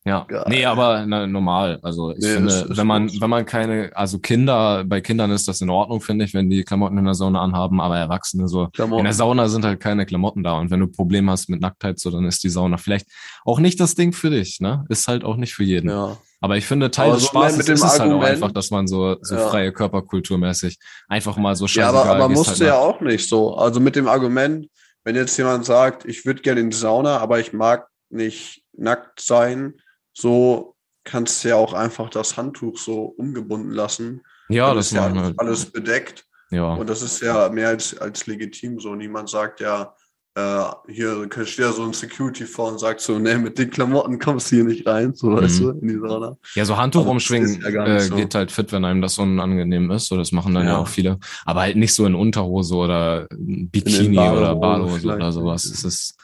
Ja, Geil. nee, aber na, normal. Also ich nee, finde, wenn man, wenn man keine, also Kinder, bei Kindern ist das in Ordnung, finde ich, wenn die Klamotten in der Sauna anhaben, aber Erwachsene so. Klamotten. In der Sauna sind halt keine Klamotten da. Und wenn du Probleme hast mit Nacktheit, so, dann ist die Sauna vielleicht auch nicht das Ding für dich, ne? Ist halt auch nicht für jeden. Ja. Aber ich finde, Teil aber des so Spaßes ist es halt auch einfach, dass man so, so ja. freie Körperkulturmäßig einfach mal so scheiße. Ja, aber, aber musst halt ja auch nicht so. Also mit dem Argument, wenn jetzt jemand sagt, ich würde gerne in die Sauna, aber ich mag nicht nackt sein, so kannst du ja auch einfach das Handtuch so umgebunden lassen. Ja, das ist ja alles, alles bedeckt. Ja. Und das ist ja mehr als, als legitim so. Niemand sagt ja, äh, hier steht ja so ein Security vor und sagt so, nee, mit den Klamotten kommst du hier nicht rein, so mhm. weißt du, in die Sauna. Ja, so Handtuch umschwingen ja äh, so. geht halt fit, wenn einem das so unangenehm ist. So, das machen dann ja. ja auch viele. Aber halt nicht so in Unterhose oder Bikini oder Badehose oder sowas. Das ist,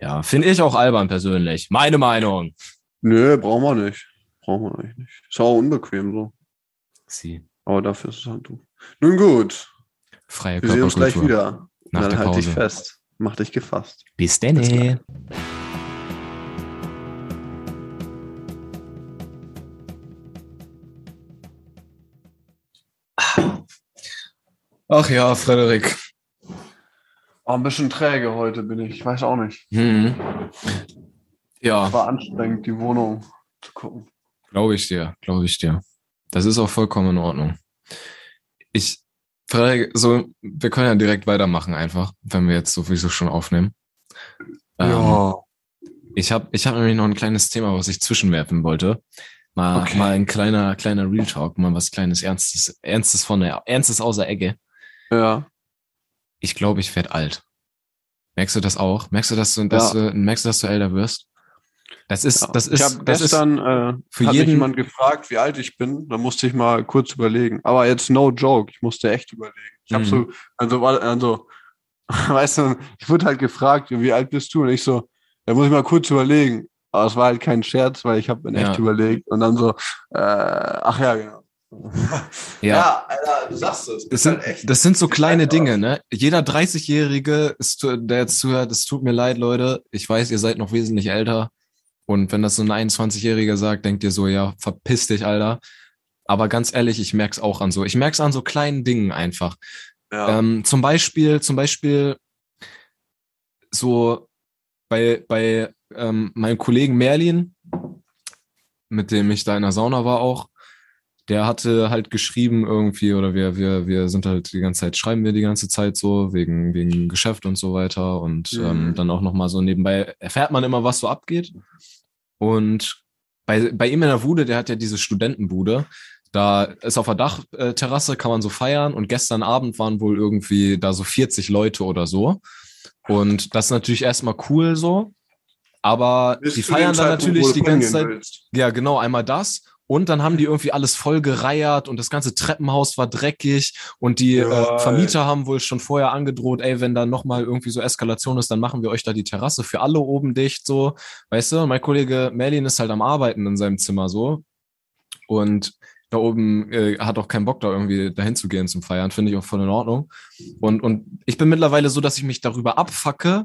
ja, finde ich auch albern persönlich. Meine Meinung. Nö, brauchen wir nicht. Brauchen wir eigentlich nicht. Ist auch unbequem so. Sie. Aber dafür ist es Handtuch. Nun gut. Freie Wir sehen uns gleich wieder. Nach Dann der halt dich Pause. fest. Mach dich gefasst. Bis Bis denn. gleich. Ach ja, Frederik. Oh, ein bisschen träge heute bin ich. Ich weiß auch nicht. Hm. Ja, War anstrengend, die Wohnung zu gucken. glaube ich dir, glaube ich dir. Das ist auch vollkommen in Ordnung. Ich, Frederik, so, wir können ja direkt weitermachen einfach, wenn wir jetzt sowieso schon aufnehmen. Ähm, Ich habe ich hab nämlich noch ein kleines Thema, was ich zwischenwerfen wollte. Mal, Okay. mal ein kleiner, kleiner Real Talk, mal was kleines Ernstes, Ernstes von der, Ernstes außer Ecke. Ja. Ich glaube, ich werde alt. Merkst du das auch? Merkst du, dass du, dass du, merkst du, dass du älter wirst? Das ist, ja. das ich ist, habe das ist, gestern äh, für jeden- jemand gefragt, wie alt ich bin. Da musste ich mal kurz überlegen. Aber jetzt no joke. Ich musste echt überlegen. Ich habe Mhm. so, also, also, weißt du, ich wurde halt gefragt, wie alt bist du? Und ich so, da muss ich mal kurz überlegen. Aber es war halt kein Scherz, weil ich habe in echt Ja. überlegt. Und dann so, äh, ach ja, genau. ja. Alter, du sagst es. Das sind, das sind so kleine Dinge, ne? Jeder 30-Jährige, ist- der jetzt zuhört, es tut mir leid, Leute. Ich weiß, ihr seid noch wesentlich älter. Und wenn das so ein 21-Jähriger sagt, denkt ihr so, ja, verpiss dich, Alter. Aber ganz ehrlich, ich merk's auch an so. Ich merk's an so kleinen Dingen einfach. Ja. Ähm, zum Beispiel, zum Beispiel so bei, bei ähm, meinem Kollegen Merlin, mit dem ich da in der Sauna war auch, der hatte halt geschrieben irgendwie, oder wir, wir, wir sind halt die ganze Zeit, schreiben wir die ganze Zeit so, wegen, wegen Geschäft und so weiter. Und Mhm. ähm, dann auch nochmal so nebenbei erfährt man immer, was so abgeht. Und bei, bei ihm in der Bude, der hat ja diese Studentenbude, da ist auf der Dachterrasse, kann man so feiern und gestern Abend waren wohl irgendwie da so 40 Leute oder so. Und das ist natürlich erstmal cool so. Aber Bis die feiern dann natürlich die ganze Zeit. willst. Ja, genau, einmal das. Und dann haben die irgendwie alles voll gereiert und das ganze Treppenhaus war dreckig und die Ja, äh, Vermieter haben wohl schon vorher angedroht, ey, wenn da nochmal irgendwie so Eskalation ist, dann machen wir euch da die Terrasse für alle oben dicht, so. Weißt du, mein Kollege Merlin ist halt am Arbeiten in seinem Zimmer so. Und da oben äh, hat auch keinen Bock, da irgendwie dahin zu gehen zum Feiern, finde ich auch voll in Ordnung. Und, und ich bin mittlerweile so, dass ich mich darüber abfacke,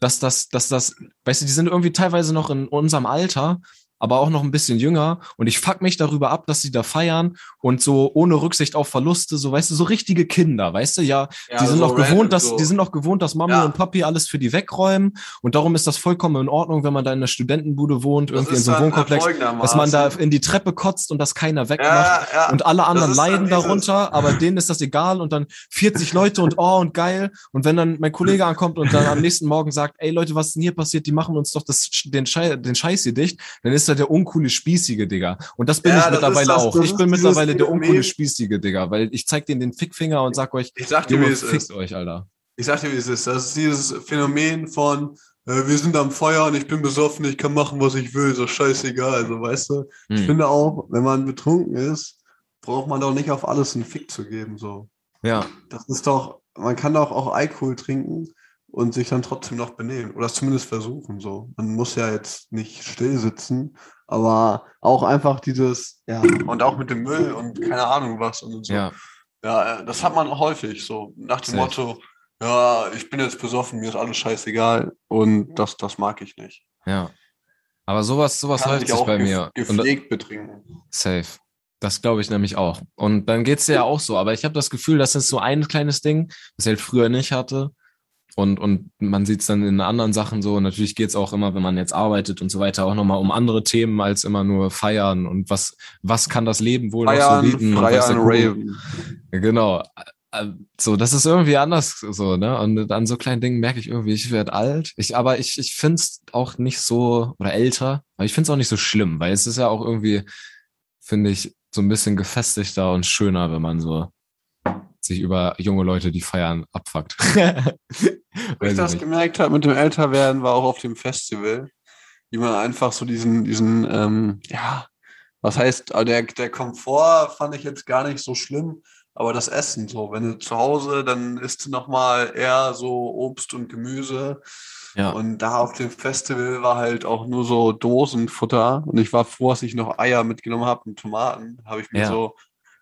dass das, dass das, weißt du, die sind irgendwie teilweise noch in unserem Alter, aber auch noch ein bisschen jünger. Und ich fuck mich darüber ab, dass sie da feiern und so ohne Rücksicht auf Verluste, so weißt du, so richtige Kinder, weißt du, ja, Ja, die sind so random gewohnt, dass so. die sind noch gewohnt, dass Mami Ja. und Papi alles für die wegräumen und darum ist das vollkommen in Ordnung, wenn man da in einer Studentenbude wohnt, Das irgendwie in so einem Wohnkomplex, dass man da in die Treppe kotzt und das keiner wegmacht. ja. Und alle anderen leiden darunter, aber denen ist das egal und dann 40 Leute und oh und geil. Und wenn dann mein Kollege ankommt und dann am nächsten Morgen sagt, ey Leute, was ist denn hier passiert? Die machen uns doch das, den, Schei den Scheiß hier dicht, dann ist er der uncoole Spießige, Digga. Und das bin Ja, ich das mittlerweile das- auch. Ich bin mittlerweile der uncoole Spießige, Digga, weil ich zeig denen den Fickfinger und sag euch, Ich sag dir, wie es fickt ist. euch, Alter. Ich sag dir, wie es ist. Das ist dieses Phänomen von, äh, wir sind am Feuer und ich bin besoffen, ich kann machen, was ich will, so scheißegal. Also, weißt du, ich Hm. finde auch, wenn man betrunken ist, braucht man doch nicht auf alles einen Fick zu geben. So. Ja, Das ist doch, man kann doch auch Alkohol trinken und sich dann trotzdem noch benehmen. Oder es zumindest versuchen. So. Man muss ja jetzt nicht still sitzen, aber auch einfach dieses, ja, und auch mit dem Müll und keine Ahnung was und so. ja, Ja, äh, das hat man häufig so nach dem Safe. Motto, ja, ich bin jetzt besoffen, mir ist alles scheißegal und das, das mag ich nicht. ja. Aber sowas, sowas Kann hält sich sich bei mir. Und, gepflegt betrinken. Safe. Das glaube ich nämlich auch. Und dann geht's dir ja auch so. Aber ich habe das Gefühl, das ist so ein kleines Ding, was ich halt früher nicht hatte. Und, und man sieht's dann in anderen Sachen so. Und natürlich geht's auch immer, wenn man jetzt arbeitet und so weiter, auch nochmal um andere Themen als immer nur feiern und was, was kann das Leben wohl noch so Feiern, bieten. und feiern, Kuckuck. raven. Genau. Äh, So, das ist irgendwie anders so, ne? Und an so kleinen Dingen merke ich irgendwie, ich werde alt. Ich, aber ich, ich finde es auch nicht so, oder älter, aber ich finde es auch nicht so schlimm, weil es ist ja auch irgendwie, finde ich, so ein bisschen gefestigter und schöner, wenn man so sich über junge Leute, die feiern, abfuckt. Wo ich das ich nicht. gemerkt habe mit dem Älterwerden, war auch auf dem Festival, wie man einfach so diesen, diesen, ähm, ja, was heißt, also der, der Komfort fand ich jetzt gar nicht so schlimm, aber das Essen so, wenn du zu Hause, dann isst du nochmal eher so Obst und Gemüse. Ja. Und da auf dem Festival war halt auch nur so Dosenfutter. Und ich war froh, dass ich noch Eier mitgenommen habe und Tomaten. Habe ich mir Ja. so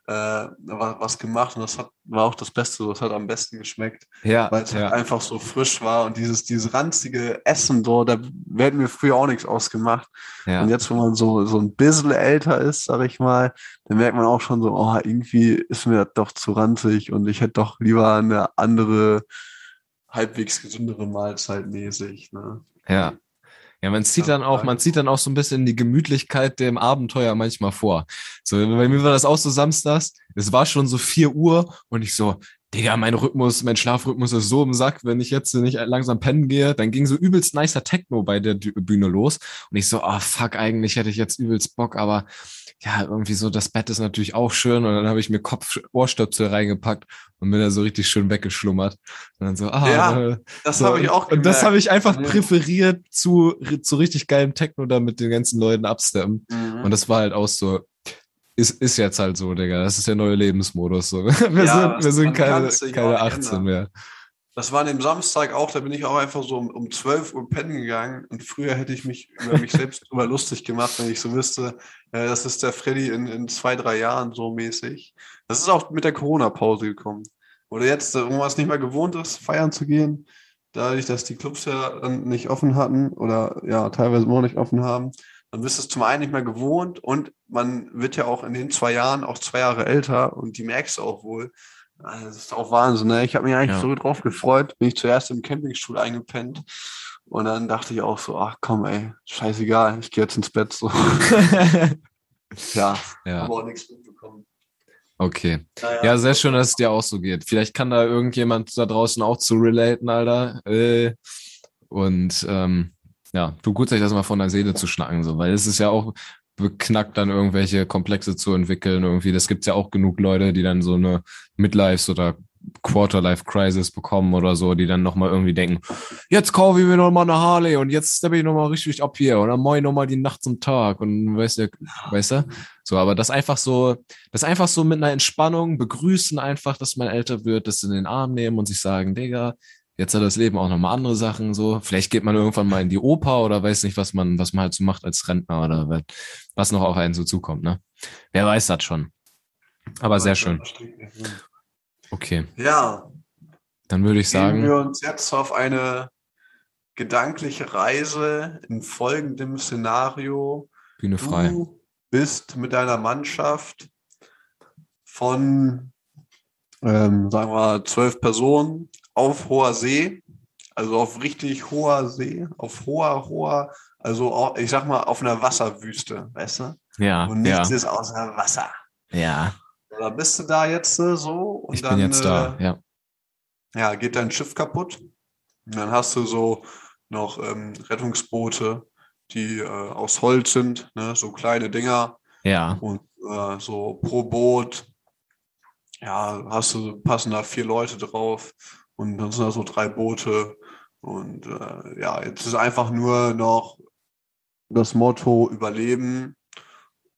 äh, was gemacht und das hat, war auch das Beste, das hat am besten geschmeckt. Ja. Weil es ja. halt einfach so frisch war und dieses, dieses ranzige Essen so, da werden mir früher auch nichts ausgemacht. ja. Und jetzt, wo man so, so ein bisschen älter ist, sag ich mal, dann merkt man auch schon so, oh, irgendwie ist mir das doch zu ranzig und ich hätte doch lieber eine andere, halbwegs gesündere Mahlzeit mäßig. Ne? Ja. Ja, man zieht dann auch, man zieht dann auch so ein bisschen die Gemütlichkeit dem Abenteuer manchmal vor. So, bei mir war das auch so samstags. Es war schon so vier Uhr und ich so, Digga, mein Rhythmus, mein Schlafrhythmus ist so im Sack. Wenn ich jetzt nicht langsam pennen gehe, dann ging so übelst nicer Techno bei der Bühne los. Und ich so, ah, fuck, eigentlich hätte ich jetzt übelst Bock, aber ja, irgendwie so, das Bett ist natürlich auch schön. Und dann habe ich mir Kopf-Ohrstöpsel reingepackt und bin da so richtig schön weggeschlummert. Und dann so, ah, Ja, äh, Das so, habe ich auch Und das gemerkt. habe ich einfach Ja. präferiert zu, zu richtig geilem Techno, da mit den ganzen Leuten absteppen. Mhm. Und das war halt auch so, ist, ist jetzt halt so, Digga. Das ist der neue Lebensmodus. So. Wir Ja, sind, wir sind keine, keine auch nicht 18 ändern. mehr. Das war an dem Samstag auch, da bin ich auch einfach so um, um 12 Uhr pennen gegangen und früher hätte ich mich über mich selbst drüber lustig gemacht, wenn ich so wüsste, äh, das ist der Freddy in, in zwei, drei Jahren so mäßig. Das ist auch mit der Corona-Pause gekommen. Oder jetzt, wo man es nicht mehr gewohnt ist, feiern zu gehen, dadurch, dass die Clubs ja dann nicht offen hatten oder ja teilweise immer noch nicht offen haben, dann bist du es zum einen nicht mehr gewohnt und man wird ja auch in den zwei Jahren auch zwei Jahre älter und die merkst du auch wohl. Also, Das ist auch Wahnsinn, ne? Ich habe mich eigentlich Ja. so drauf gefreut. Bin ich zuerst im Campingstuhl eingepennt. Und dann dachte ich auch so, ach komm, ey, scheißegal, ich gehe jetzt ins Bett. So. ja, ja, aber auch nichts mitbekommen. okay. Naja, Ja, sehr schön, dass es dir auch so geht. Vielleicht kann da irgendjemand da draußen auch zu relaten, Alter. Äh, und ähm, ja, du gut, sich das mal von der Seele zu schnacken, so, weil es ist ja auch beknackt, dann irgendwelche Komplexe zu entwickeln. Irgendwie, das gibt's ja auch genug Leute, die dann so eine Midlife oder Quarter-Life-Crisis bekommen oder so, die dann nochmal irgendwie denken, jetzt kaufe ich mir nochmal eine Harley und jetzt steppe ich nochmal richtig ab hier und dann ich nochmal die Nacht zum Tag und weißt du, weißt du? So, aber das einfach so, das einfach so mit einer Entspannung begrüßen einfach, dass man älter wird, das in den Arm nehmen und sich sagen, Digga, jetzt hat das Leben auch nochmal andere Sachen so. Vielleicht geht man irgendwann mal in die Oper oder weiß nicht, was man, was man halt so macht als Rentner oder was, noch auf einen so zukommt, ne? Wer weiß das schon. Aber sehr schön. Okay, Ja, dann würde ich sagen sagen, wir uns jetzt auf eine gedankliche Reise in folgendem Szenario. Bühne frei. Du bist mit deiner Mannschaft von, ähm, sagen wir mal, zwölf Personen auf hoher See, also auf richtig hoher See, auf hoher, hoher, also auch, ich sag mal, auf einer Wasserwüste, weißt du? Ja, Und ja, nichts ist außer Wasser. ja. Da bist du da jetzt äh, so und Ich dann bin jetzt da, äh, ja. ja, geht dein Schiff kaputt. Und dann hast du so noch ähm, Rettungsboote, die äh, aus Holz sind, ne? so kleine Dinger. Ja, Und äh, so pro Boot, ja, hast du, passen da vier Leute drauf und dann sind da so drei Boote. Und äh, ja, jetzt ist einfach nur noch das Motto Überleben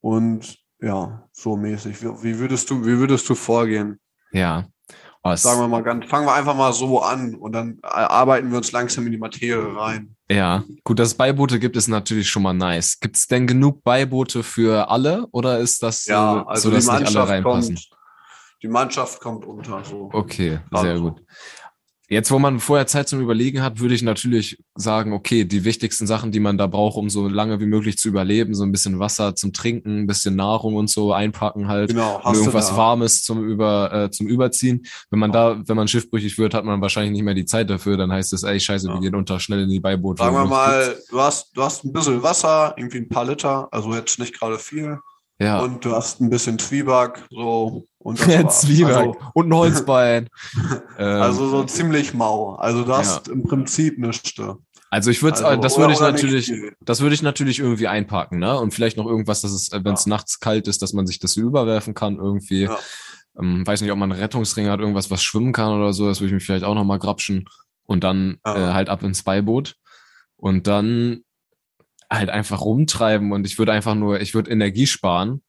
und ja, so mäßig. Wie, wie würdest du, wie würdest du vorgehen? ja. Es- Sagen wir mal ganz, fangen wir einfach mal so an und dann arbeiten wir uns langsam in die Materie rein. Ja, gut, dass es Beiboote gibt, ist natürlich schon mal nice. Gibt es denn genug Beiboote für alle oder ist das Ja, äh, also so, dass die nicht alle Mannschaft reinpassen? kommt, die Mannschaft kommt unter. So. Okay, Also. sehr gut. Jetzt, wo man vorher Zeit zum Überlegen hat, würde ich natürlich sagen, okay, die wichtigsten Sachen, die man da braucht, um so lange wie möglich zu überleben, so ein bisschen Wasser zum Trinken, ein bisschen Nahrung und so einpacken halt. Genau, hast du irgendwas. Warmes zum über äh, zum Überziehen. Wenn man da, wenn man schiffbrüchig wird, hat man wahrscheinlich nicht mehr die Zeit dafür. Dann heißt es, ey, scheiße, wir Ja. gehen unter, schnell in die Beiboote. Sagen wir mal, du hast, du hast ein bisschen Wasser, irgendwie ein paar Liter, also jetzt nicht gerade viel. Ja. Und du hast ein bisschen Zwieback, so. Und. Zwieback und ein Holzbein. ähm, Also, also so ziemlich mau. Also du hast im Prinzip nichts. also ich würde, Also, das würde ich natürlich, das würde ich natürlich irgendwie einpacken, ne? Und vielleicht noch irgendwas, dass es, wenn es nachts kalt ist, dass man sich das überwerfen kann irgendwie. Ja. Ähm, weiß nicht, ob man einen Rettungsring hat, irgendwas, was schwimmen kann oder so. Das würde ich mich vielleicht auch noch mal grapschen und dann Ja. äh, halt ab ins Beiboot und dann halt einfach rumtreiben und ich würde einfach nur, ich würde Energie sparen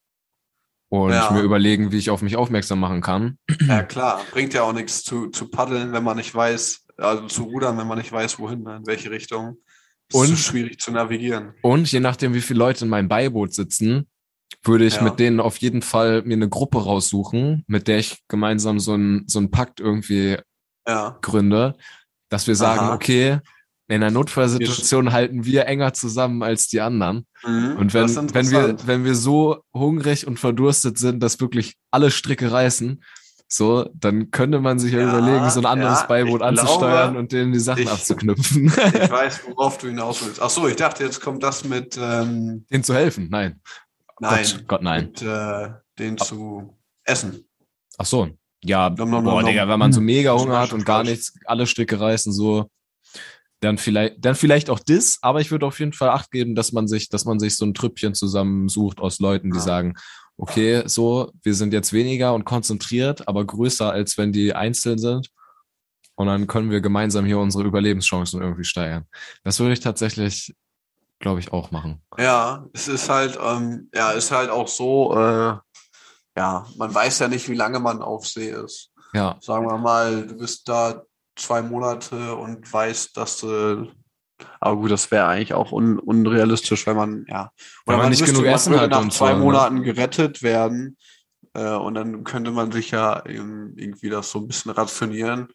und Ja. mir überlegen, wie ich auf mich aufmerksam machen kann. Ja klar, bringt ja auch nichts zu, zu paddeln, wenn man nicht weiß, also zu rudern, wenn man nicht weiß, wohin, ne, in welche Richtung. Ist Und- zu schwierig zu navigieren. Und je nachdem, wie viele Leute in meinem Beiboot sitzen, würde ich ja. mit denen auf jeden Fall mir eine Gruppe raussuchen, mit der ich gemeinsam so ein so Pakt irgendwie ja. gründe, dass wir sagen, Aha. okay, in einer Notfallsituation halten wir enger zusammen als die anderen. Mhm, und wenn, wenn wir, wenn wir so hungrig und verdurstet sind, dass wirklich alle Stricke reißen, so, dann könnte man sich ja, ja überlegen, so ein anderes ja, Beiboot anzusteuern glaube, und denen die Sachen ich, abzuknüpfen. Ich weiß, worauf du hinaus willst. Ach so, ich dachte, jetzt kommt das mit. Ähm, denen zu helfen, nein. Nein. Gott, Gott nein. Mit, äh, denen zu essen. Ach so. Ja, nom, nom, boah, nom, Digga, wenn man so mega Hunger hat und gar nichts, alle Stricke reißen, so, dann vielleicht, dann vielleicht auch das, aber ich würde auf jeden Fall Acht geben, dass man sich, dass man sich so ein Trüppchen zusammensucht aus Leuten, die ja. sagen, okay, so, wir sind jetzt weniger und konzentriert, aber größer, als wenn die einzeln sind. Und dann können wir gemeinsam hier unsere Überlebenschancen irgendwie steigern. Das würde ich tatsächlich, glaube ich, auch machen. Ja, es ist halt, ähm, ja, ist halt auch so, äh, ja, man weiß ja nicht, wie lange man auf See ist. Ja. Sagen wir mal, du bist da zwei Monate und weißt, dass du aber gut, das wäre eigentlich auch un unrealistisch, wenn man, ja. Oder man, man nicht genug Essen hat nach zwei so, ne? Monaten gerettet werden. Äh, und dann könnte man sich ja irgendwie das so ein bisschen rationieren.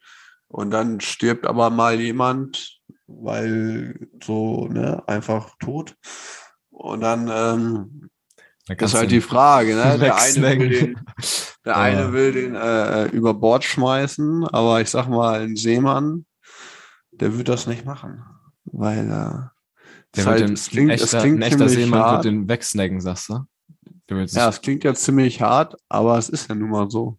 Und dann stirbt aber mal jemand, weil so, ne, einfach tot. Und dann, ähm, da ist halt die Frage, ne? Der eine will den, der eine will den äh, über Bord schmeißen, aber ich sag mal, ein Seemann, der wird das nicht machen weil äh, der halt, den, es klingt, echter, es klingt ein echter Seemann hart. wird den wegsnacken, sagst du? Ja, es klingt ja ziemlich hart, aber es ist ja nun mal so.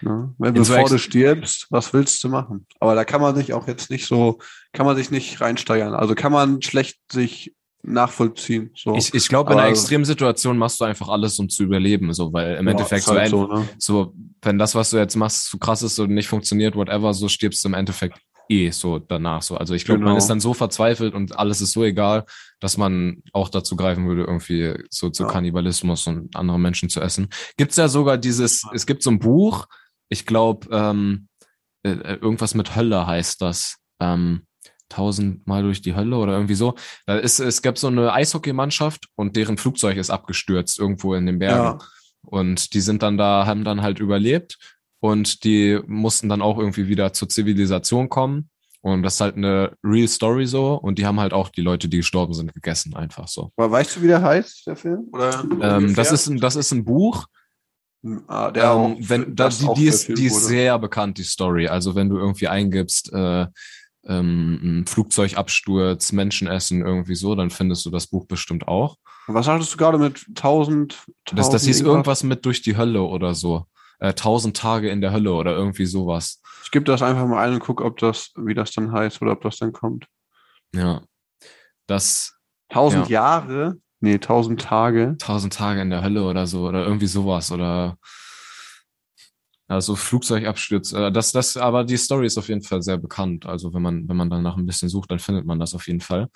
Ne? Wenn du vor du stirbst, was willst du machen? Aber da kann man sich auch jetzt nicht so, kann man sich nicht reinsteigern. Also kann man schlecht sich nachvollziehen. So. Ich, ich glaube, in einer Extremsituation machst du einfach alles, um zu überleben, so, weil im ja, Endeffekt halt so, so, ne? so, wenn das, was du jetzt machst, zu krass ist und nicht funktioniert, whatever, so stirbst du im Endeffekt eh so danach so. Also ich glaube, genau. man ist dann so verzweifelt und alles ist so egal, dass man auch dazu greifen würde, irgendwie so zu ja. Kannibalismus und andere Menschen zu essen. Gibt's ja sogar dieses, es gibt so ein Buch, ich glaube, ähm, äh, äh, irgendwas mit Hölle heißt das. Ähm, tausendmal durch die Hölle oder irgendwie so. Da ist, es gab so eine Eishockeymannschaft und deren Flugzeug ist abgestürzt irgendwo in den Bergen. Ja. Und die sind dann da, haben dann halt überlebt und die mussten dann auch irgendwie wieder zur Zivilisation kommen. Und das ist halt eine real Story so. Und die haben halt auch die Leute, die gestorben sind, gegessen, einfach so. Aber weißt du, wie der heißt, der Film? Oder ähm, das, ist ein, das ist ein Buch. Ah, der ähm, wenn, da, die, die, ist, die ist sehr bekannt, die Story. Also wenn du irgendwie eingibst, äh, ähm, Flugzeugabsturz, Menschenessen, irgendwie so, dann findest du das Buch bestimmt auch. Was hattest du gerade mit 1000? 1000 das, das hieß irgendwas mit durch die Hölle oder so äh, 1000 Tage in der Hölle oder irgendwie sowas. Ich gebe das einfach mal ein und gucke, ob das, wie das dann heißt oder ob das dann kommt. Ja. Das. 1000 ja. Jahre? Nee, 1000 Tage. 1000 Tage in der Hölle oder so oder irgendwie sowas oder also Flugzeugabstürze. Äh, das, das, aber die Story ist auf jeden Fall sehr bekannt. Also wenn man, wenn man danach ein bisschen sucht, dann findet man das auf jeden Fall.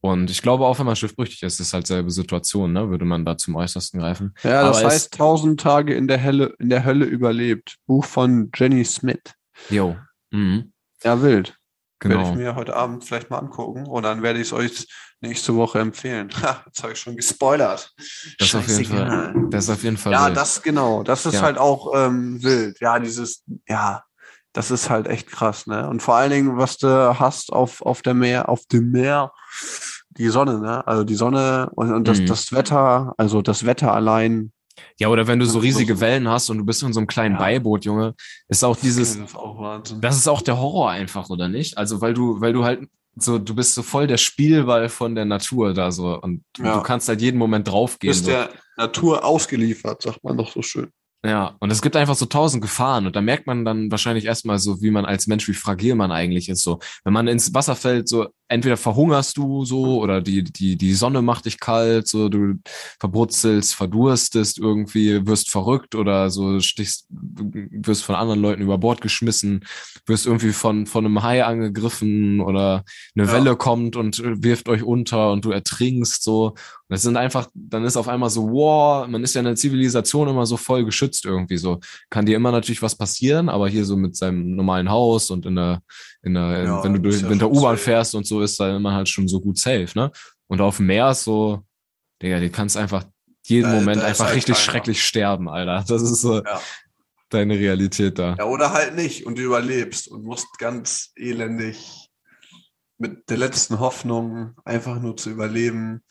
Und ich glaube, auch wenn man schiffbrüchig ist, ist halt selbe Situation, ne? Würde man da zum Äußersten greifen. Ja, das Aber heißt, tausend Tage in der Hölle, in der Hölle überlebt. Buch von Jenny Smith. Jo. Mhm. Ja, wild. Genau. Werde ich mir heute Abend vielleicht mal angucken und dann werde ich es euch nächste Woche empfehlen. Ha, jetzt habe ich schon gespoilert. Das ist auf jeden Fall. Das ist auf jeden Fall. Ja, wild. das genau. Das ist ja. halt auch ähm, wild. Ja, dieses, ja, das ist halt echt krass, ne? Und vor allen Dingen, was du hast auf, auf der Meer, auf dem Meer, die Sonne, ne? Also die Sonne und, und das, mhm. das Wetter, also das Wetter allein. Ja, oder wenn du so riesige Wellen hast und du bist in so einem kleinen ja. Beiboot, Junge, ist auch dieses, das ist auch, der Horror einfach, oder nicht? Also, weil du, weil du halt so, du bist so voll der Spielball von der Natur da so und ja. du kannst halt jeden Moment draufgehen. Du bist so. der Natur ausgeliefert, sagt man doch so schön. Ja, und es gibt einfach so tausend Gefahren und da merkt man dann wahrscheinlich erstmal so, wie man als Mensch, wie fragil man eigentlich ist. So, wenn man ins Wasser fällt, so entweder verhungerst du so oder die, die, die Sonne macht dich kalt, so du verbrutzelst, verdurstest irgendwie, wirst verrückt oder so stichst, wirst von anderen Leuten über Bord geschmissen, wirst irgendwie von, von einem Hai angegriffen oder eine ja. Welle kommt und wirft euch unter und du ertrinkst so. Und das sind einfach, dann ist auf einmal so, wow, man ist ja in der Zivilisation immer so voll geschützt irgendwie so. Kann dir immer natürlich was passieren, aber hier so mit seinem normalen Haus und in der, in der, ja, wenn du durch, ja der U-Bahn fährst und so, ist da immer halt schon so gut safe, ne? Und auf dem Meer ist so, Digga, die kannst einfach jeden da, Moment da einfach halt richtig keiner. schrecklich sterben, Alter. Das ist so ja. deine Realität da. Ja, oder halt nicht und du überlebst und musst ganz elendig mit der letzten Hoffnung einfach nur zu überleben,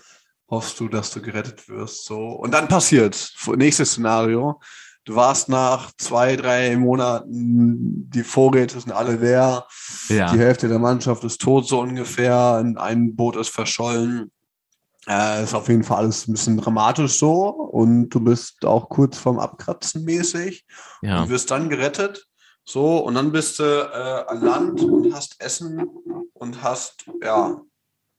hoffst du, dass du gerettet wirst. So. Und dann passiert. Nächstes Szenario. Du warst nach zwei, drei Monaten, die Vorräte sind alle leer, ja. die Hälfte der Mannschaft ist tot, so ungefähr, ein Boot ist verschollen. Äh, ist auf jeden Fall alles ein bisschen dramatisch so und du bist auch kurz vorm Abkratzen mäßig. Ja. Du wirst dann gerettet. So, und dann bist du äh, an Land und hast Essen und hast, ja,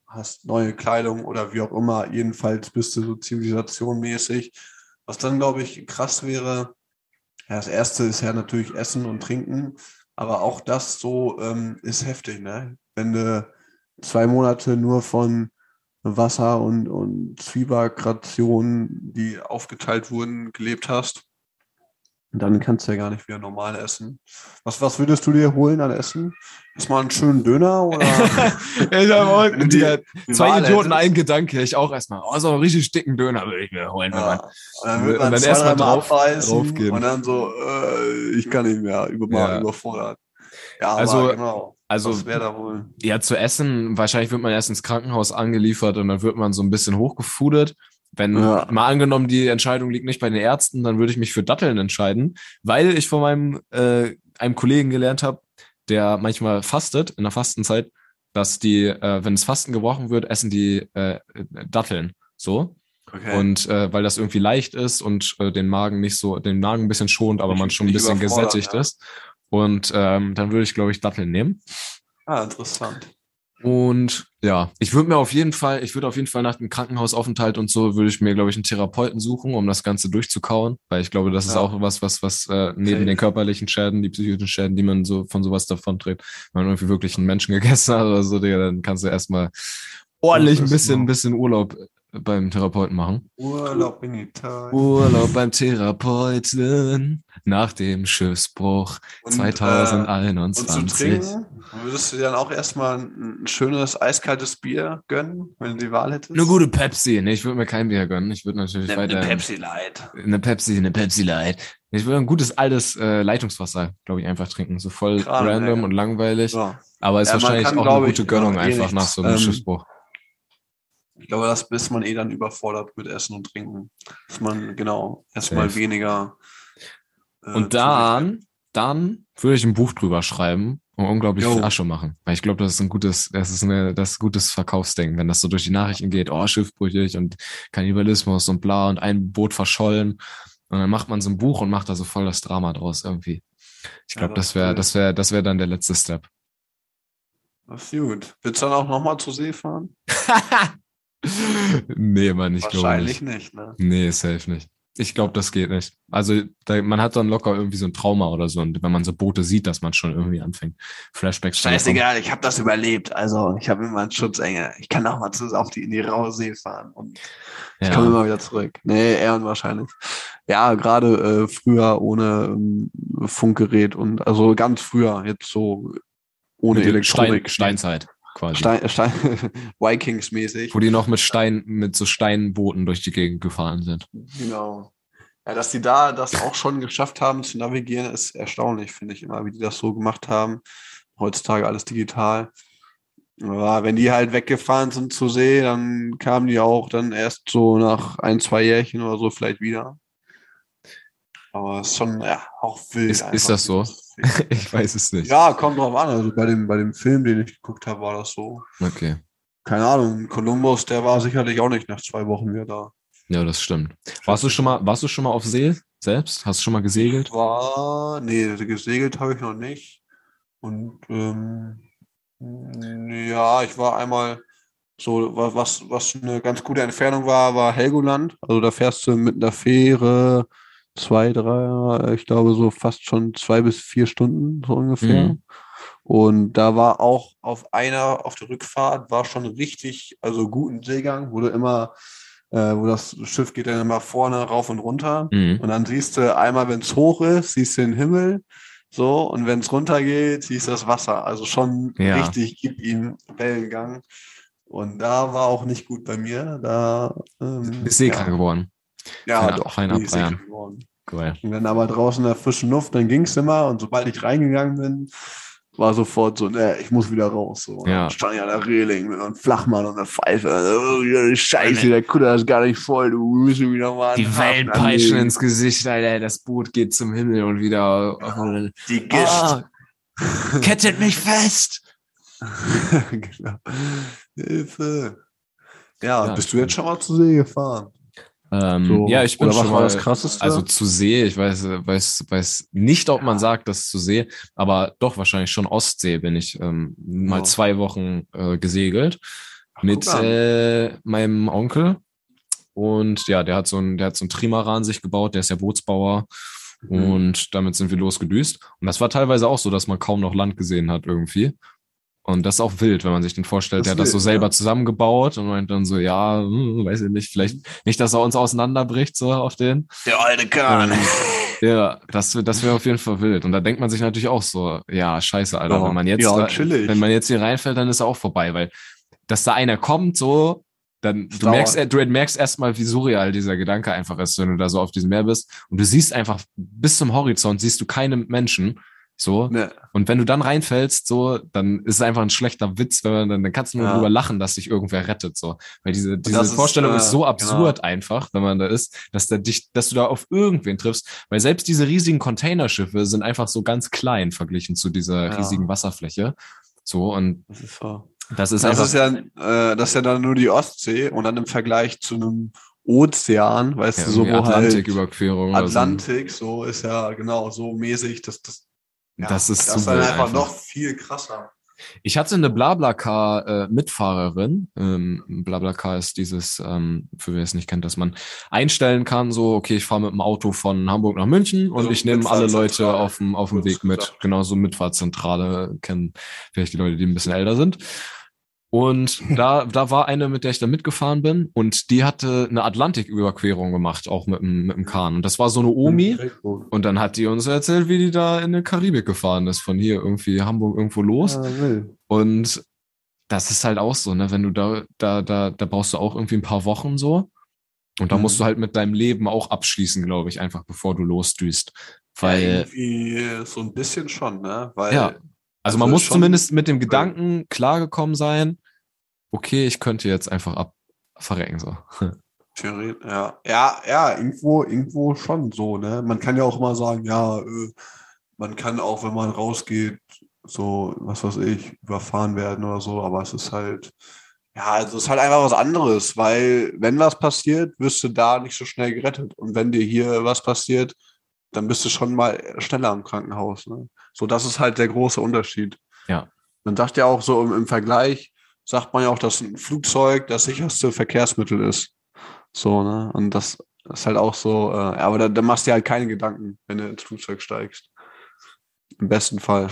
hast neue Kleidung oder wie auch immer. Jedenfalls bist du so zivilisationmäßig. Was dann, glaube ich, krass wäre, ja, das erste ist ja natürlich Essen und Trinken, aber auch das so ähm, ist heftig, ne? Wenn du zwei Monate nur von Wasser und, und Zwieback-Rationen, die aufgeteilt wurden, gelebt hast, dann kannst du ja gar nicht wieder normal essen. Was, was würdest du dir holen an Essen? Erstmal einen schönen Döner oder? ich habe auch die, die zwei Idioten ein Gedanke. Ich auch erstmal. Oh, so einen richtig dicken Döner würde ich mir holen. Ja. Und dann wird man, erstmal drauf, draufgehen. Und dann so, äh, ich kann nicht mehr, über, ja. überfordert. Ja, also, genau. Also, Was wäre da wohl? Ja, zu essen, wahrscheinlich wird man erst ins Krankenhaus angeliefert und dann wird man so ein bisschen hochgefudert. Wenn ja. mal angenommen, die Entscheidung liegt nicht bei den Ärzten, dann würde ich mich für Datteln entscheiden, weil ich von meinem äh, einem Kollegen gelernt habe, der manchmal fastet in der Fastenzeit, dass die, äh, wenn das Fasten gebrochen wird, essen die äh, Datteln. So. Okay. Und äh, weil das irgendwie leicht ist und äh, den Magen nicht so, den Magen ein bisschen schont, aber man schon ein bisschen gesättigt ja. ist. Und ähm, dann würde ich, glaube ich, Datteln nehmen. Ah, interessant. Und ja, ich würde mir auf jeden Fall, ich würde auf jeden Fall nach dem Krankenhausaufenthalt und so, würde ich mir, glaube ich, einen Therapeuten suchen, um das Ganze durchzukauen, weil ich glaube, das ja. ist auch was, was, was äh, neben okay. den körperlichen Schäden, die psychischen Schäden, die man so von sowas davon trägt, wenn man irgendwie wirklich einen Menschen gegessen hat oder so, Digga, dann kannst du erstmal ordentlich ein bisschen, ein bisschen Urlaub beim Therapeuten machen. Urlaub in Italien. Urlaub beim Therapeuten nach dem Schiffsbruch und, 2021. Äh, und zu trinken, würdest du dir dann auch erstmal ein, schönes eiskaltes Bier gönnen, wenn du die Wahl hättest? Eine gute Pepsi. Nee, ich würde mir kein Bier gönnen. Ich würde natürlich eine, weiter. Eine Pepsi Light. Eine Pepsi, eine Pepsi Light. Ich würde ein gutes altes äh, Leitungswasser, glaube ich, einfach trinken. So voll Klar, random ja. und langweilig. Ja. Aber ist ja, wahrscheinlich kann, auch eine gute Gönnung eh einfach nach so einem ähm, Schiffsbruch. Ich glaube, das ist man eh dann überfordert mit Essen und Trinken. Dass man, genau, erstmal weniger. Äh, und dann, dann würde ich ein Buch drüber schreiben und unglaublich jo. viel Asche machen. Weil ich glaube, das ist ein gutes, das ist eine, das ist gutes Verkaufsding, wenn das so durch die Nachrichten geht, oh, schiffbrüchig und Kannibalismus und bla und ein Boot verschollen. Und dann macht man so ein Buch und macht da so voll das Drama draus irgendwie. Ich glaube, ja, das, wäre, das wäre, das wäre dann der letzte Step. Das ist gut. Willst du dann auch nochmal zur See fahren? nee, Mann, ich glaube nicht. Wahrscheinlich nicht, ne? Nee, safe nicht. Ich glaube, das geht nicht. Also da, man hat dann locker irgendwie so ein Trauma oder so. Und wenn man so Boote sieht, dass man schon irgendwie anfängt. Flashbacks. Scheißegal, ich habe das überlebt. Also ich habe immer einen Schutzengel. Ich kann auch mal zu, auf die, in die raue See fahren. Und ich ja. komme immer wieder zurück. Nee, eher unwahrscheinlich. Ja, gerade äh, früher ohne ähm, Funkgerät und also ganz früher, jetzt so ohne Elektronik. Stein, Steinzeit quasi. Stein, Stein, Vikings-mäßig. Wo die noch mit Stein, mit so Steinbooten durch die Gegend gefahren sind. Genau. Ja, dass die da das auch schon geschafft haben zu navigieren, ist erstaunlich, finde ich immer, wie die das so gemacht haben. Heutzutage alles digital. Aber wenn die halt weggefahren sind zur See, dann kamen die auch dann erst so nach ein, zwei Jährchen oder so vielleicht wieder. Aber es ist schon ja, auch wild. Ist, ist das so? ich weiß es nicht. Ja, kommt drauf an. Also bei dem, bei dem Film, den ich geguckt habe, war das so. Okay. Keine Ahnung. Columbus, der war sicherlich auch nicht nach zwei Wochen wieder da. Ja, das stimmt. Warst du schon mal, warst du schon mal auf See selbst? Hast du schon mal gesegelt? War, nee, gesegelt habe ich noch nicht. Und ähm, ja, ich war einmal so, was, was eine ganz gute Entfernung war, war Helgoland. Also da fährst du mit einer Fähre zwei, drei, ich glaube so fast schon zwei bis vier Stunden so ungefähr. Mhm. Und da war auch auf einer, auf der Rückfahrt, war schon richtig, also guten Seegang, wo du immer, äh, wo das Schiff geht dann immer vorne rauf und runter. Mhm. Und dann siehst du einmal, wenn es hoch ist, siehst du den Himmel. So, und wenn es runter geht, siehst du das Wasser. Also schon ja. richtig, gib ihm Wellengang. Und da war auch nicht gut bei mir. Da ähm, bist seekrank ja. geworden. Ja, Fein- doch. fein bin ich geworden. Geil. Und dann aber draußen in der frischen Luft, dann ging es immer und sobald ich reingegangen bin, war sofort so, ne, ich muss wieder raus. So. Ja. Dann stand ich an der Reling mit einem Flachmann und einer Pfeife. Oh, Scheiße, der Kutter ist gar nicht voll, du müssen wieder mal. Die einen Wellen Hafen peitschen anlegen. ins Gesicht, Alter. Das Boot geht zum Himmel und wieder. Die Gischt. Ah, kettet mich fest! genau. Hilfe. Ja, Ja, bist du jetzt schon mal zu See gefahren? Ähm, So. ja, ich bin schon mal, das Krasseste? Also zu See, ich weiß, weiß, weiß nicht, ob man sagt, das zu See, aber doch wahrscheinlich schon Ostsee bin ich ähm, mal Ja. zwei Wochen äh, gesegelt mit guck an. äh, meinem Onkel. Und ja, der hat so ein, der hat so ein Trimaran sich gebaut, der ist ja Bootsbauer. Mhm. Und damit sind wir losgedüst. Und das war teilweise auch so, dass man kaum noch Land gesehen hat irgendwie. Und das ist auch wild, wenn man sich den vorstellt. Das Der hat das so selber ja. zusammengebaut und meint dann so, ja, hm, weiß ich nicht, vielleicht nicht, dass er uns auseinanderbricht, so auf den. Der alte Kahn. Ähm, ja, das, das wäre auf jeden Fall wild. Und da denkt man sich natürlich auch so, ja, scheiße, Alter, Ja. wenn man jetzt, Ja, wenn man jetzt hier reinfällt, dann ist er auch vorbei, weil, dass da einer kommt, so, dann, du merkst, äh, du merkst erstmal, wie surreal dieser Gedanke einfach ist, wenn du da so auf diesem Meer bist und du siehst einfach bis zum Horizont siehst du keine Menschen, so. Ne. Und wenn du dann reinfällst, so, dann ist es einfach ein schlechter Witz, wenn man dann, dann kannst du nur Ja. drüber lachen, dass sich irgendwer rettet, so. Weil diese, diese das ist, Vorstellung äh, ist so genau. absurd einfach, wenn man da ist, dass da dich, dass du da auf irgendwen triffst. Weil selbst diese riesigen Containerschiffe sind einfach so ganz klein verglichen zu dieser Ja. riesigen Wasserfläche. So, und Das ist so. das ist Das ist ja, äh, das ist ja dann nur die Ostsee und dann im Vergleich zu einem Ozean, weißt ja, du, so wo halt Atlantiküberquerung. Atlantik, so ist ja genau so mäßig, dass das, ja, Das ist das ist dann einfach, einfach. noch viel krasser. Ich hatte eine Blablacar-Mitfahrerin. Ähm, Blablacar ist dieses, ähm, für wer es nicht kennt, dass man einstellen kann, so, okay, ich fahre mit dem Auto von Hamburg nach München und Also ich nehme alle Leute auf dem, auf dem Weg mit. gesagt. Genauso Mitfahrzentrale kennen vielleicht die Leute, die ein bisschen älter sind. Und da, da war eine, mit der ich da mitgefahren bin und die hatte eine Atlantiküberquerung gemacht, auch mit dem, mit dem Kahn. Und das war so eine Omi. Und dann hat die uns erzählt, wie die da in die Karibik gefahren ist, von hier irgendwie Hamburg irgendwo los. Ja. Und das ist halt auch so, ne, wenn du da, da, da, da brauchst du auch irgendwie ein paar Wochen so. Und da Mhm. musst du halt mit deinem Leben auch abschließen, glaube ich, einfach bevor du losdüst. Ja, Weil, irgendwie so ein bisschen schon, ne? Weil, ja, also man muss zumindest mit dem Gedanken klargekommen sein, okay, ich könnte jetzt einfach ab verrecken, so. Theorie, ja. Ja, ja, irgendwo, irgendwo schon so, ne? Man kann ja auch immer sagen, ja, äh, man kann auch, wenn man rausgeht, so, was weiß ich, überfahren werden oder so, aber es ist halt, ja, also es ist halt einfach was anderes, weil wenn was passiert, wirst du da nicht so schnell gerettet. Und wenn dir hier was passiert, dann bist du schon mal schneller im Krankenhaus. Ne? So, das ist halt der große Unterschied. Ja. Man sagt ja auch so im, im Vergleich, sagt man ja auch, dass ein Flugzeug das sicherste Verkehrsmittel ist. So, ne? Und das ist halt auch so, äh, aber da, da machst du dir halt keine Gedanken, wenn du ins Flugzeug steigst. Im besten Fall.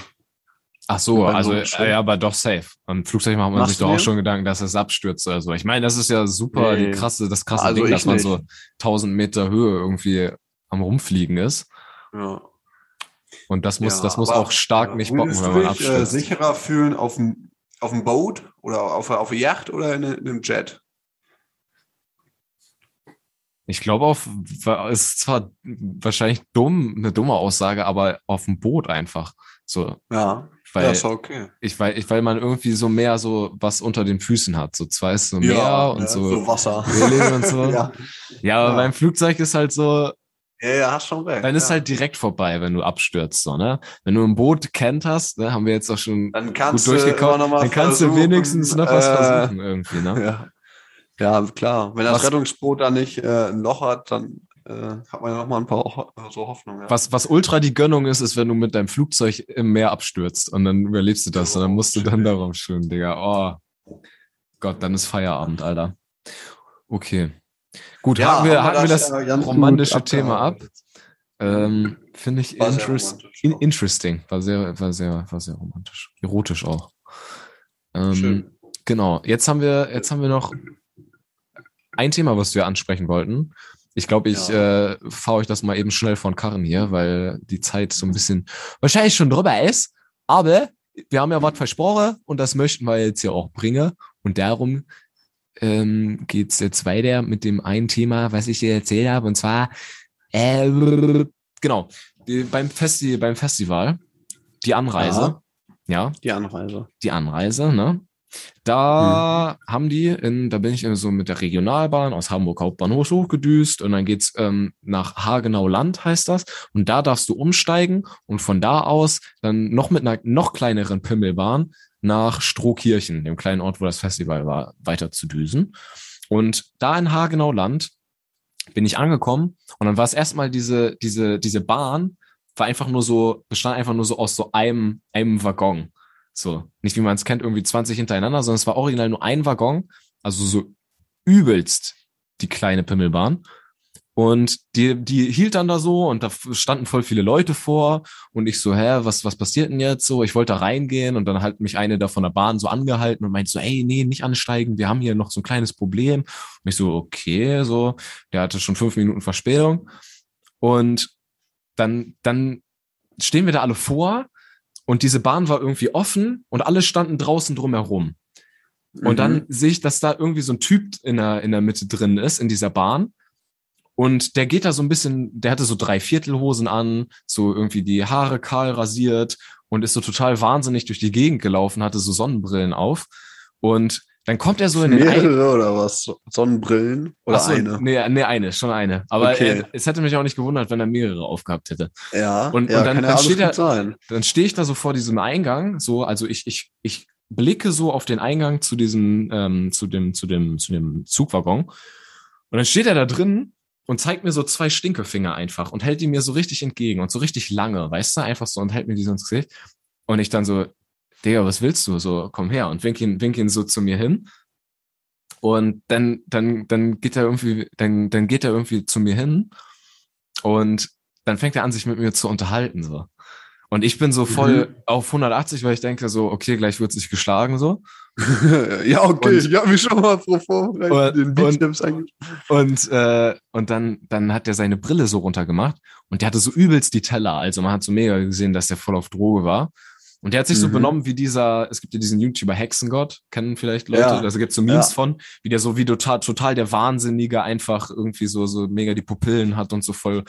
Ach so, also, so äh, aber doch safe. Am Flugzeug macht man Machst sich doch auch schon Gedanken, dass es abstürzt oder so. Ich meine, das ist ja super, Nee. die krasse, das krasse Also Ding, dass man nicht. so 1000 Meter Höhe irgendwie am Rumfliegen ist. Ja. Und das muss, Ja, das muss auch stark nicht bocken, wenn man äh, abstürzt. sicherer fühlen auf dem, auf dem Boot oder auf, auf einer Yacht oder in, in einem Jet? Ich glaube, auf es ist zwar wahrscheinlich dumm, eine dumme Aussage, aber auf dem Boot einfach. So, Ja, weil ja, ist okay. ich weil ich weil man irgendwie so mehr so was unter den Füßen hat. So zwar ist so Meer und ja, so, Wasser. Reling und so. ja. Ja, aber Ja. beim Flugzeug ist halt so, ja, ja, hast schon recht. dann ist ja. halt direkt vorbei, wenn du abstürzt, so, ne? Wenn du ein Boot kennt hast, ne, haben wir jetzt auch schon dann gut kannst du durchgekommen, mal dann kannst du wenigstens noch was äh, versuchen irgendwie, ne? Ja. ja, klar. Wenn das Was- Rettungsboot da nicht äh, ein Loch hat, dann äh, hat man ja noch mal ein paar Ho so Hoffnung. Ja. Was, was ultra die Gönnung ist, ist, wenn du mit deinem Flugzeug im Meer abstürzt und dann überlebst du das und dann musst du dann Oh, darauf schwimmen, Digga. Oh Gott, dann ist Feierabend, Alter. Okay. Gut, Ja, haken wir, haben wir haken wir das das ja romantische Thema ab. Ähm, Finde ich War interest, ja. interesting. War sehr, war sehr, war sehr romantisch. Erotisch auch. Ähm, Schön. Genau. Jetzt haben wir, jetzt haben wir noch ein Thema, was wir ansprechen wollten. Ich glaube, ich äh, fahre euch das mal eben schnell von Karren hier, weil die Zeit so ein bisschen wahrscheinlich schon drüber ist. Aber wir haben ja was versprochen und das möchten wir jetzt hier auch bringen. Und darum ähm, geht's jetzt weiter mit dem einen Thema, was ich dir erzählt habe, und zwar, äh, genau, beim, Festi beim Festival, die Anreise, Aha. ja, Die Anreise. die Anreise, ne? Da haben die, in, da bin ich so mit der Regionalbahn aus Hamburg Hauptbahnhof hochgedüst und dann geht's ähm, nach Hagenau Land, heißt das. Und da darfst du umsteigen und von da aus dann noch mit einer noch kleineren Pimmelbahn nach Strohkirchen, dem kleinen Ort, wo das Festival war, weiter zu düsen. Und da in Hagenau Land bin ich angekommen und dann war es erstmal diese, diese, diese Bahn, war einfach nur so, bestand einfach nur so aus so einem, einem Waggon. So, nicht wie man es kennt, irgendwie 20 hintereinander, sondern es war original nur ein Waggon, also so übelst die kleine Pimmelbahn. Und die, die hielt dann da so und da standen voll viele Leute vor und ich so, hä, was, was passiert denn jetzt so? Ich wollte da reingehen und dann hat mich eine da von der Bahn so angehalten und meint so, ey, nee, nicht ansteigen, wir haben hier noch so ein kleines Problem. Und ich so, okay, so, der hatte schon fünf Minuten Verspätung. Und dann, dann stehen wir da alle vor und diese Bahn war irgendwie offen und alle standen draußen drumherum. Und Mhm. dann sehe ich, dass da irgendwie so ein Typ in der, in der Mitte drin ist, in dieser Bahn. Und der geht da so ein bisschen, der hatte so drei Viertelhosen an, so irgendwie die Haare kahl rasiert und ist so total wahnsinnig durch die Gegend gelaufen, hatte so Sonnenbrillen auf. Und dann kommt er so in den Mehrere oder was? Sonnenbrillen? Oder Ach so, eine? Nee, nee, eine, schon eine. Aber Okay. äh, es hätte mich auch nicht gewundert, wenn er mehrere aufgehabt hätte. Ja, Und- ja und dann- dann steht er- sein. dann stehe ich da so vor diesem Eingang, so, also ich, ich, ich blicke so auf den Eingang zu diesem, ähm, zu dem, zu dem, zu dem Zugwaggon. Und dann steht er da drin und zeigt mir so zwei Stinkefinger einfach und hält die mir so richtig entgegen und so richtig lange, weißt du, einfach so und hält mir die so ins Gesicht. Und ich dann so, Digga, was willst du? So, komm her und wink ihn, wink ihn so zu mir hin. Und dann, dann, dann geht er irgendwie, dann, dann geht er irgendwie zu mir hin und dann fängt er an, sich mit mir zu unterhalten, so. Und ich bin so voll Mhm. auf 180, weil ich denke so, okay, gleich wird sich geschlagen, so. ja, okay, Und- ich habe mich schon mal pro vorbereitet, den Und- Beatsteps angeschaut. Und, äh, und dann, dann hat er seine Brille so runtergemacht und der hatte so übelst die Teller. Also man hat so mega gesehen, dass der voll auf Droge war. Und der hat sich so Mhm. benommen wie dieser, es gibt ja diesen YouTuber Hexengott, kennen vielleicht Leute, Ja. also gibt so Memes Ja. von, wie der so wie total, total der Wahnsinnige einfach irgendwie so, so mega die Pupillen hat und so voll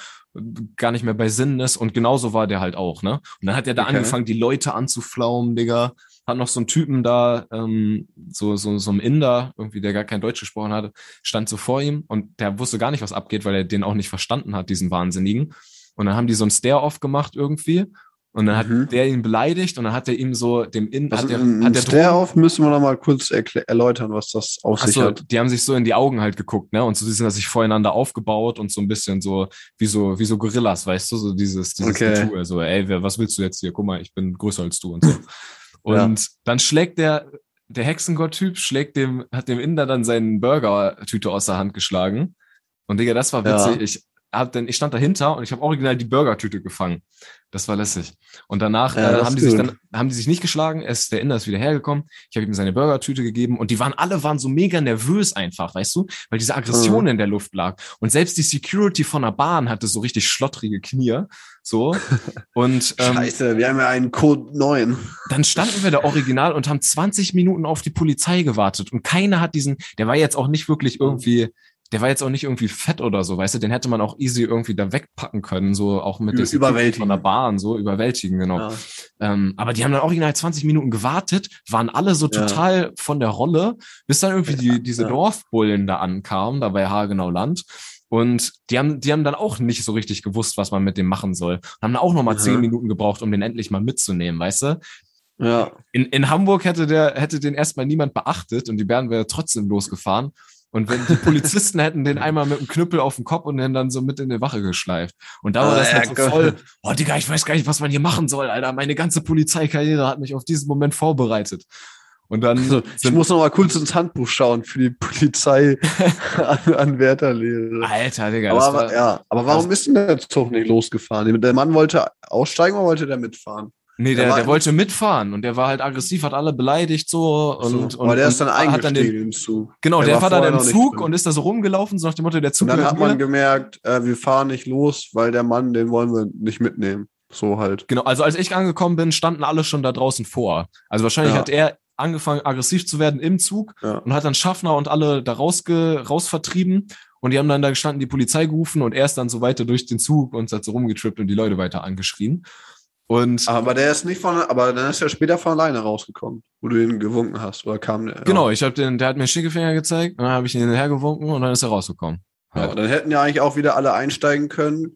gar nicht mehr bei Sinnen ist. Und genauso war der halt auch, ne? Und dann hat er da Okay. angefangen, die Leute anzuflaumen, Digga. Hat noch so einen Typen da, ähm, so, so, so ein Inder, irgendwie, der gar kein Deutsch gesprochen hatte, stand so vor ihm und der wusste gar nicht, was abgeht, weil er den auch nicht verstanden hat, diesen Wahnsinnigen. Und dann haben die so ein Stare-Off gemacht irgendwie. Und dann hat Mhm. der ihn beleidigt und dann hat er ihm so dem In, Also hat der, hat der Stare auf müssen wir noch mal kurz erläutern, was das auf sich Achso, hat. die haben sich so in die Augen halt geguckt, ne? Und so die sind sich voreinander aufgebaut und so ein bisschen so wie so wie so Gorillas, weißt du, so dieses dieses Okay. Getue, so ey, wer, was willst du jetzt hier? Guck mal, ich bin größer als du und so. Und dann schlägt der der Hexengott-Typ schlägt dem hat dem Inder dann seinen Burger-Tüte aus der Hand geschlagen. Und Digga, das war Ja. witzig. Ich hab dann ich stand dahinter und ich habe original die Burger-Tüte gefangen. Das war lässig. Und danach Ja, äh, haben die sich dann haben die sich nicht geschlagen. Es der Inder ist wieder hergekommen. Ich habe ihm seine Burgertüte gegeben und die waren alle waren so mega nervös einfach, weißt du, weil diese Aggression Mhm. in der Luft lag und selbst die Security von der Bahn hatte so richtig schlottrige Knie, so und ähm, Scheiße, wir haben ja einen Code 9. dann standen wir da original und haben 20 Minuten auf die Polizei gewartet und keiner hat diesen, der war jetzt auch nicht wirklich irgendwie der war jetzt auch nicht irgendwie fett oder so, weißt du, den hätte man auch easy irgendwie da wegpacken können, so auch mit Ü- überwältigen. von der Bahn, so überwältigen, genau. Ja. Ähm, aber die haben dann original 20 Minuten gewartet, waren alle so Ja. total von der Rolle, bis dann irgendwie die, diese ja. Dorfbullen da ankamen, da bei Hagenau Land. Und die haben, die haben dann auch nicht so richtig gewusst, was man mit dem machen soll. Haben dann auch nochmal zehn Minuten gebraucht, um den endlich mal mitzunehmen, weißt du? ja. In, in Hamburg hätte der, hätte den erstmal niemand beachtet und die Bären wäre trotzdem losgefahren. Und wenn die Polizisten hätten den einmal mit dem Knüppel auf den Kopf und den dann so mit in die Wache geschleift. Und da war Ah, das halt ja, so Gott. voll, oh Digga, ich weiß gar nicht, was man hier machen soll, Alter. Meine ganze Polizeikarriere hat mich auf diesen Moment vorbereitet. Und dann Also, ich muss noch mal kurz ins Handbuch schauen für die Polizei-Anwärterlehre. Alter, Digga, aber, das aber, war, ja, aber warum ist denn der Zug nicht losgefahren? Der Mann wollte aussteigen oder wollte der mitfahren? Nee, der der, der wollte mitfahren und der war halt aggressiv, hat alle beleidigt so und, so, und aber der und ist dann hat dann den, im Zug. genau, Der der, war war dann im Zug und ist da so rumgelaufen, so nach dem Motto, der Und Zug dann gehört hat man gemerkt, äh, wir fahren nicht los, weil der Mann, den wollen wir nicht mitnehmen. So halt. Genau, also als ich angekommen bin, standen alle schon da draußen vor. Also wahrscheinlich Ja. hat er angefangen, aggressiv zu werden im Zug Ja. und hat dann Schaffner und alle da rausge, raus vertrieben. Und die haben dann da gestanden, die Polizei gerufen und er ist dann so weiter durch den Zug und hat so rumgetrippt und die Leute weiter angeschrien. Und Aber der ist nicht von, aber dann ist er später von alleine rausgekommen, wo du ihn gewunken hast. Oder kam der? genau, ich habe den, der hat mir Stinkefinger gezeigt, und dann habe ich ihn hinterhergewunken und dann ist er rausgekommen. Ja, Halt. dann hätten ja eigentlich auch wieder alle einsteigen können.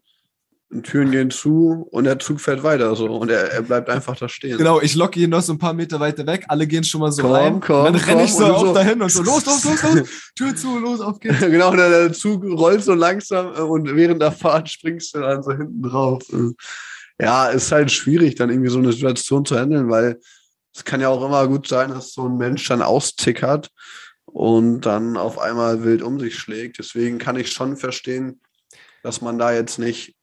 Und Türen gehen zu und der Zug fährt weiter so. Und er, er bleibt einfach da stehen. Genau, ich locke ihn noch so ein paar Meter weiter weg, alle gehen schon mal so Komm, rein. komm, dann renne ich so auch so- dahin und so, los, los, los, los, Tür zu, los, auf geht's. genau, der, der Zug rollt so langsam äh, und während der Fahrt springst du dann so hinten drauf. Ja, ist halt schwierig, dann irgendwie so eine Situation zu handeln, weil es kann ja auch immer gut sein, dass so ein Mensch dann austickert und dann auf einmal wild um sich schlägt. Deswegen kann ich schon verstehen, dass man da jetzt nicht,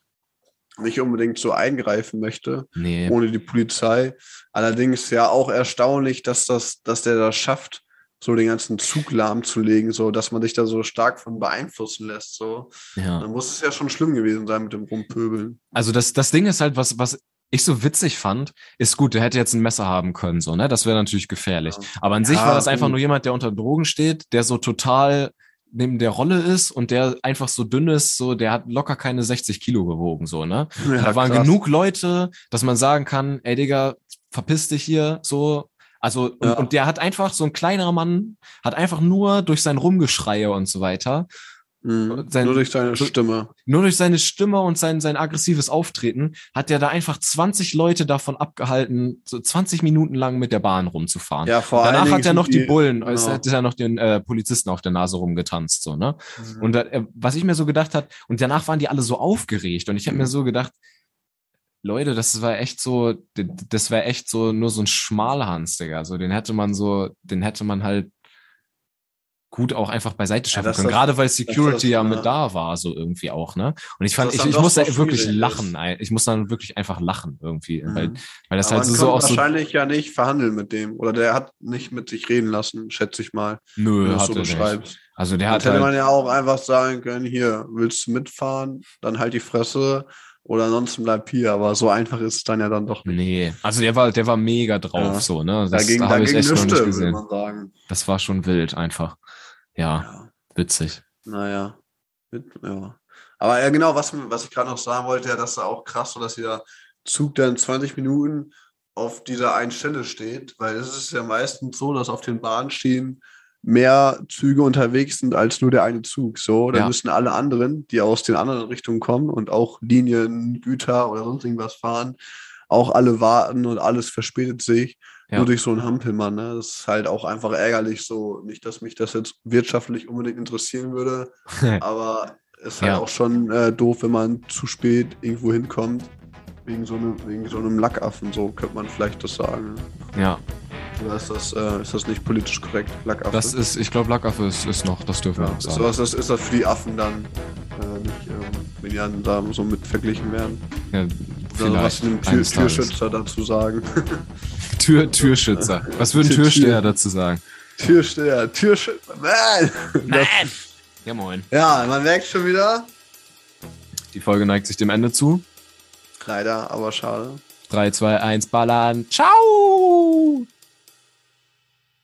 nicht unbedingt so eingreifen möchte Nee. ohne die Polizei. Allerdings ja auch erstaunlich, dass das, dass der das schafft, so den ganzen Zug lahmzulegen, so dass man sich da so stark von beeinflussen lässt. So, Ja. dann muss es ja schon schlimm gewesen sein mit dem Rumpöbeln. Also das, das Ding ist halt, was, was ich so witzig fand, ist gut, der hätte jetzt ein Messer haben können, so, ne? Das wäre natürlich gefährlich. Ja. Aber an sich Ja, war das einfach gut. nur jemand, der unter Drogen steht, der so total neben der Rolle ist und der einfach so dünn ist, so, der hat locker keine 60 Kilo gewogen, so, ne? Ja, da waren krass. genug Leute, dass man sagen kann, ey Digga, verpiss dich hier, so. Also, und, Ja. und der hat einfach, so ein kleinerer Mann, hat einfach nur durch sein Rumgeschreie und so weiter, Mhm. sein- Nur durch seine Stimme. nur durch seine Stimme und sein, sein aggressives Auftreten, hat der da einfach 20 Leute davon abgehalten, so 20 Minuten lang mit der Bahn rumzufahren. Ja, vor allen Danach Dingen hat er noch sind die Bullen, genau. es hat er noch den äh, Polizisten auf der Nase rumgetanzt, so, ne? Mhm. Und äh, was ich mir so gedacht hat, und danach waren die alle so aufgeregt und ich habe mir so gedacht, Leute, das war echt so, das wäre echt so nur so ein Schmalhans, Digga. So, den hätte man so, den hätte man halt gut auch einfach beiseite schaffen dass können. das- Gerade weil Security das, ja ja. mit da war, so irgendwie auch, ne? Und ich fand, ich, ich musste so wirklich lachen. ist. Ich muss dann wirklich einfach lachen irgendwie, Mhm. weil, weil das Aber halt so, so auch so, wahrscheinlich ja nicht verhandeln mit dem. Oder der hat nicht mit sich reden lassen, schätze ich mal, nö, hat so er nicht. beschreibst. Also der hat hätte halt, man ja auch einfach sagen können, hier, willst du mitfahren? Dann halt die Fresse. Oder ansonsten bleib hier. Aber so einfach ist es dann ja dann doch nicht. nee, also der war, der war mega drauf, Ja. so, ne? Das dagegen da habe ich dagegen echt noch nicht gesehen. man sagen. Das war schon wild einfach. Ja, Ja. witzig. Naja. Ja. Aber ja, genau, was, was ich gerade noch sagen wollte, ja, das ist auch krass, so dass dieser Zug dann 20 Minuten auf dieser einen Stelle steht, weil es ist ja meistens so, dass auf den Bahnschienen mehr Züge unterwegs sind als nur der eine Zug. So, dann Ja. müssen alle anderen, die aus den anderen Richtungen kommen und auch Linien, Güter oder sonst irgendwas fahren, auch alle warten und alles verspätet sich. Ja. Nur durch so einen Hampelmann. Ne? Das ist halt auch einfach ärgerlich so. Nicht, dass mich das jetzt wirtschaftlich unbedingt interessieren würde, aber es ist halt Ja. auch schon äh, doof, wenn man zu spät irgendwo hinkommt. Wegen so, einem, wegen so einem Lackaffen, so könnte man vielleicht das sagen. ja, Oder ist das, äh, ist das nicht politisch korrekt? Lackaffe? das ist, ich glaube, Lackaffe ist, ist noch, das dürfen wir ja, noch ist, sagen. das, ist, ist das für die Affen dann äh, nicht, ähm, wenn die dann da so mit verglichen werden? Ja, Oder was vielleicht. einem Tür. Türschützer dazu sagen? Tür, Türschützer. Was würde ein Tür- Türsteher dazu sagen? Türsteher, Türschützer, man! Das, Ja, moin. ja, man merkt schon wieder. Die Folge neigt sich dem Ende zu. Leider, aber schade. 3, 2, 1, ballern. Ciao!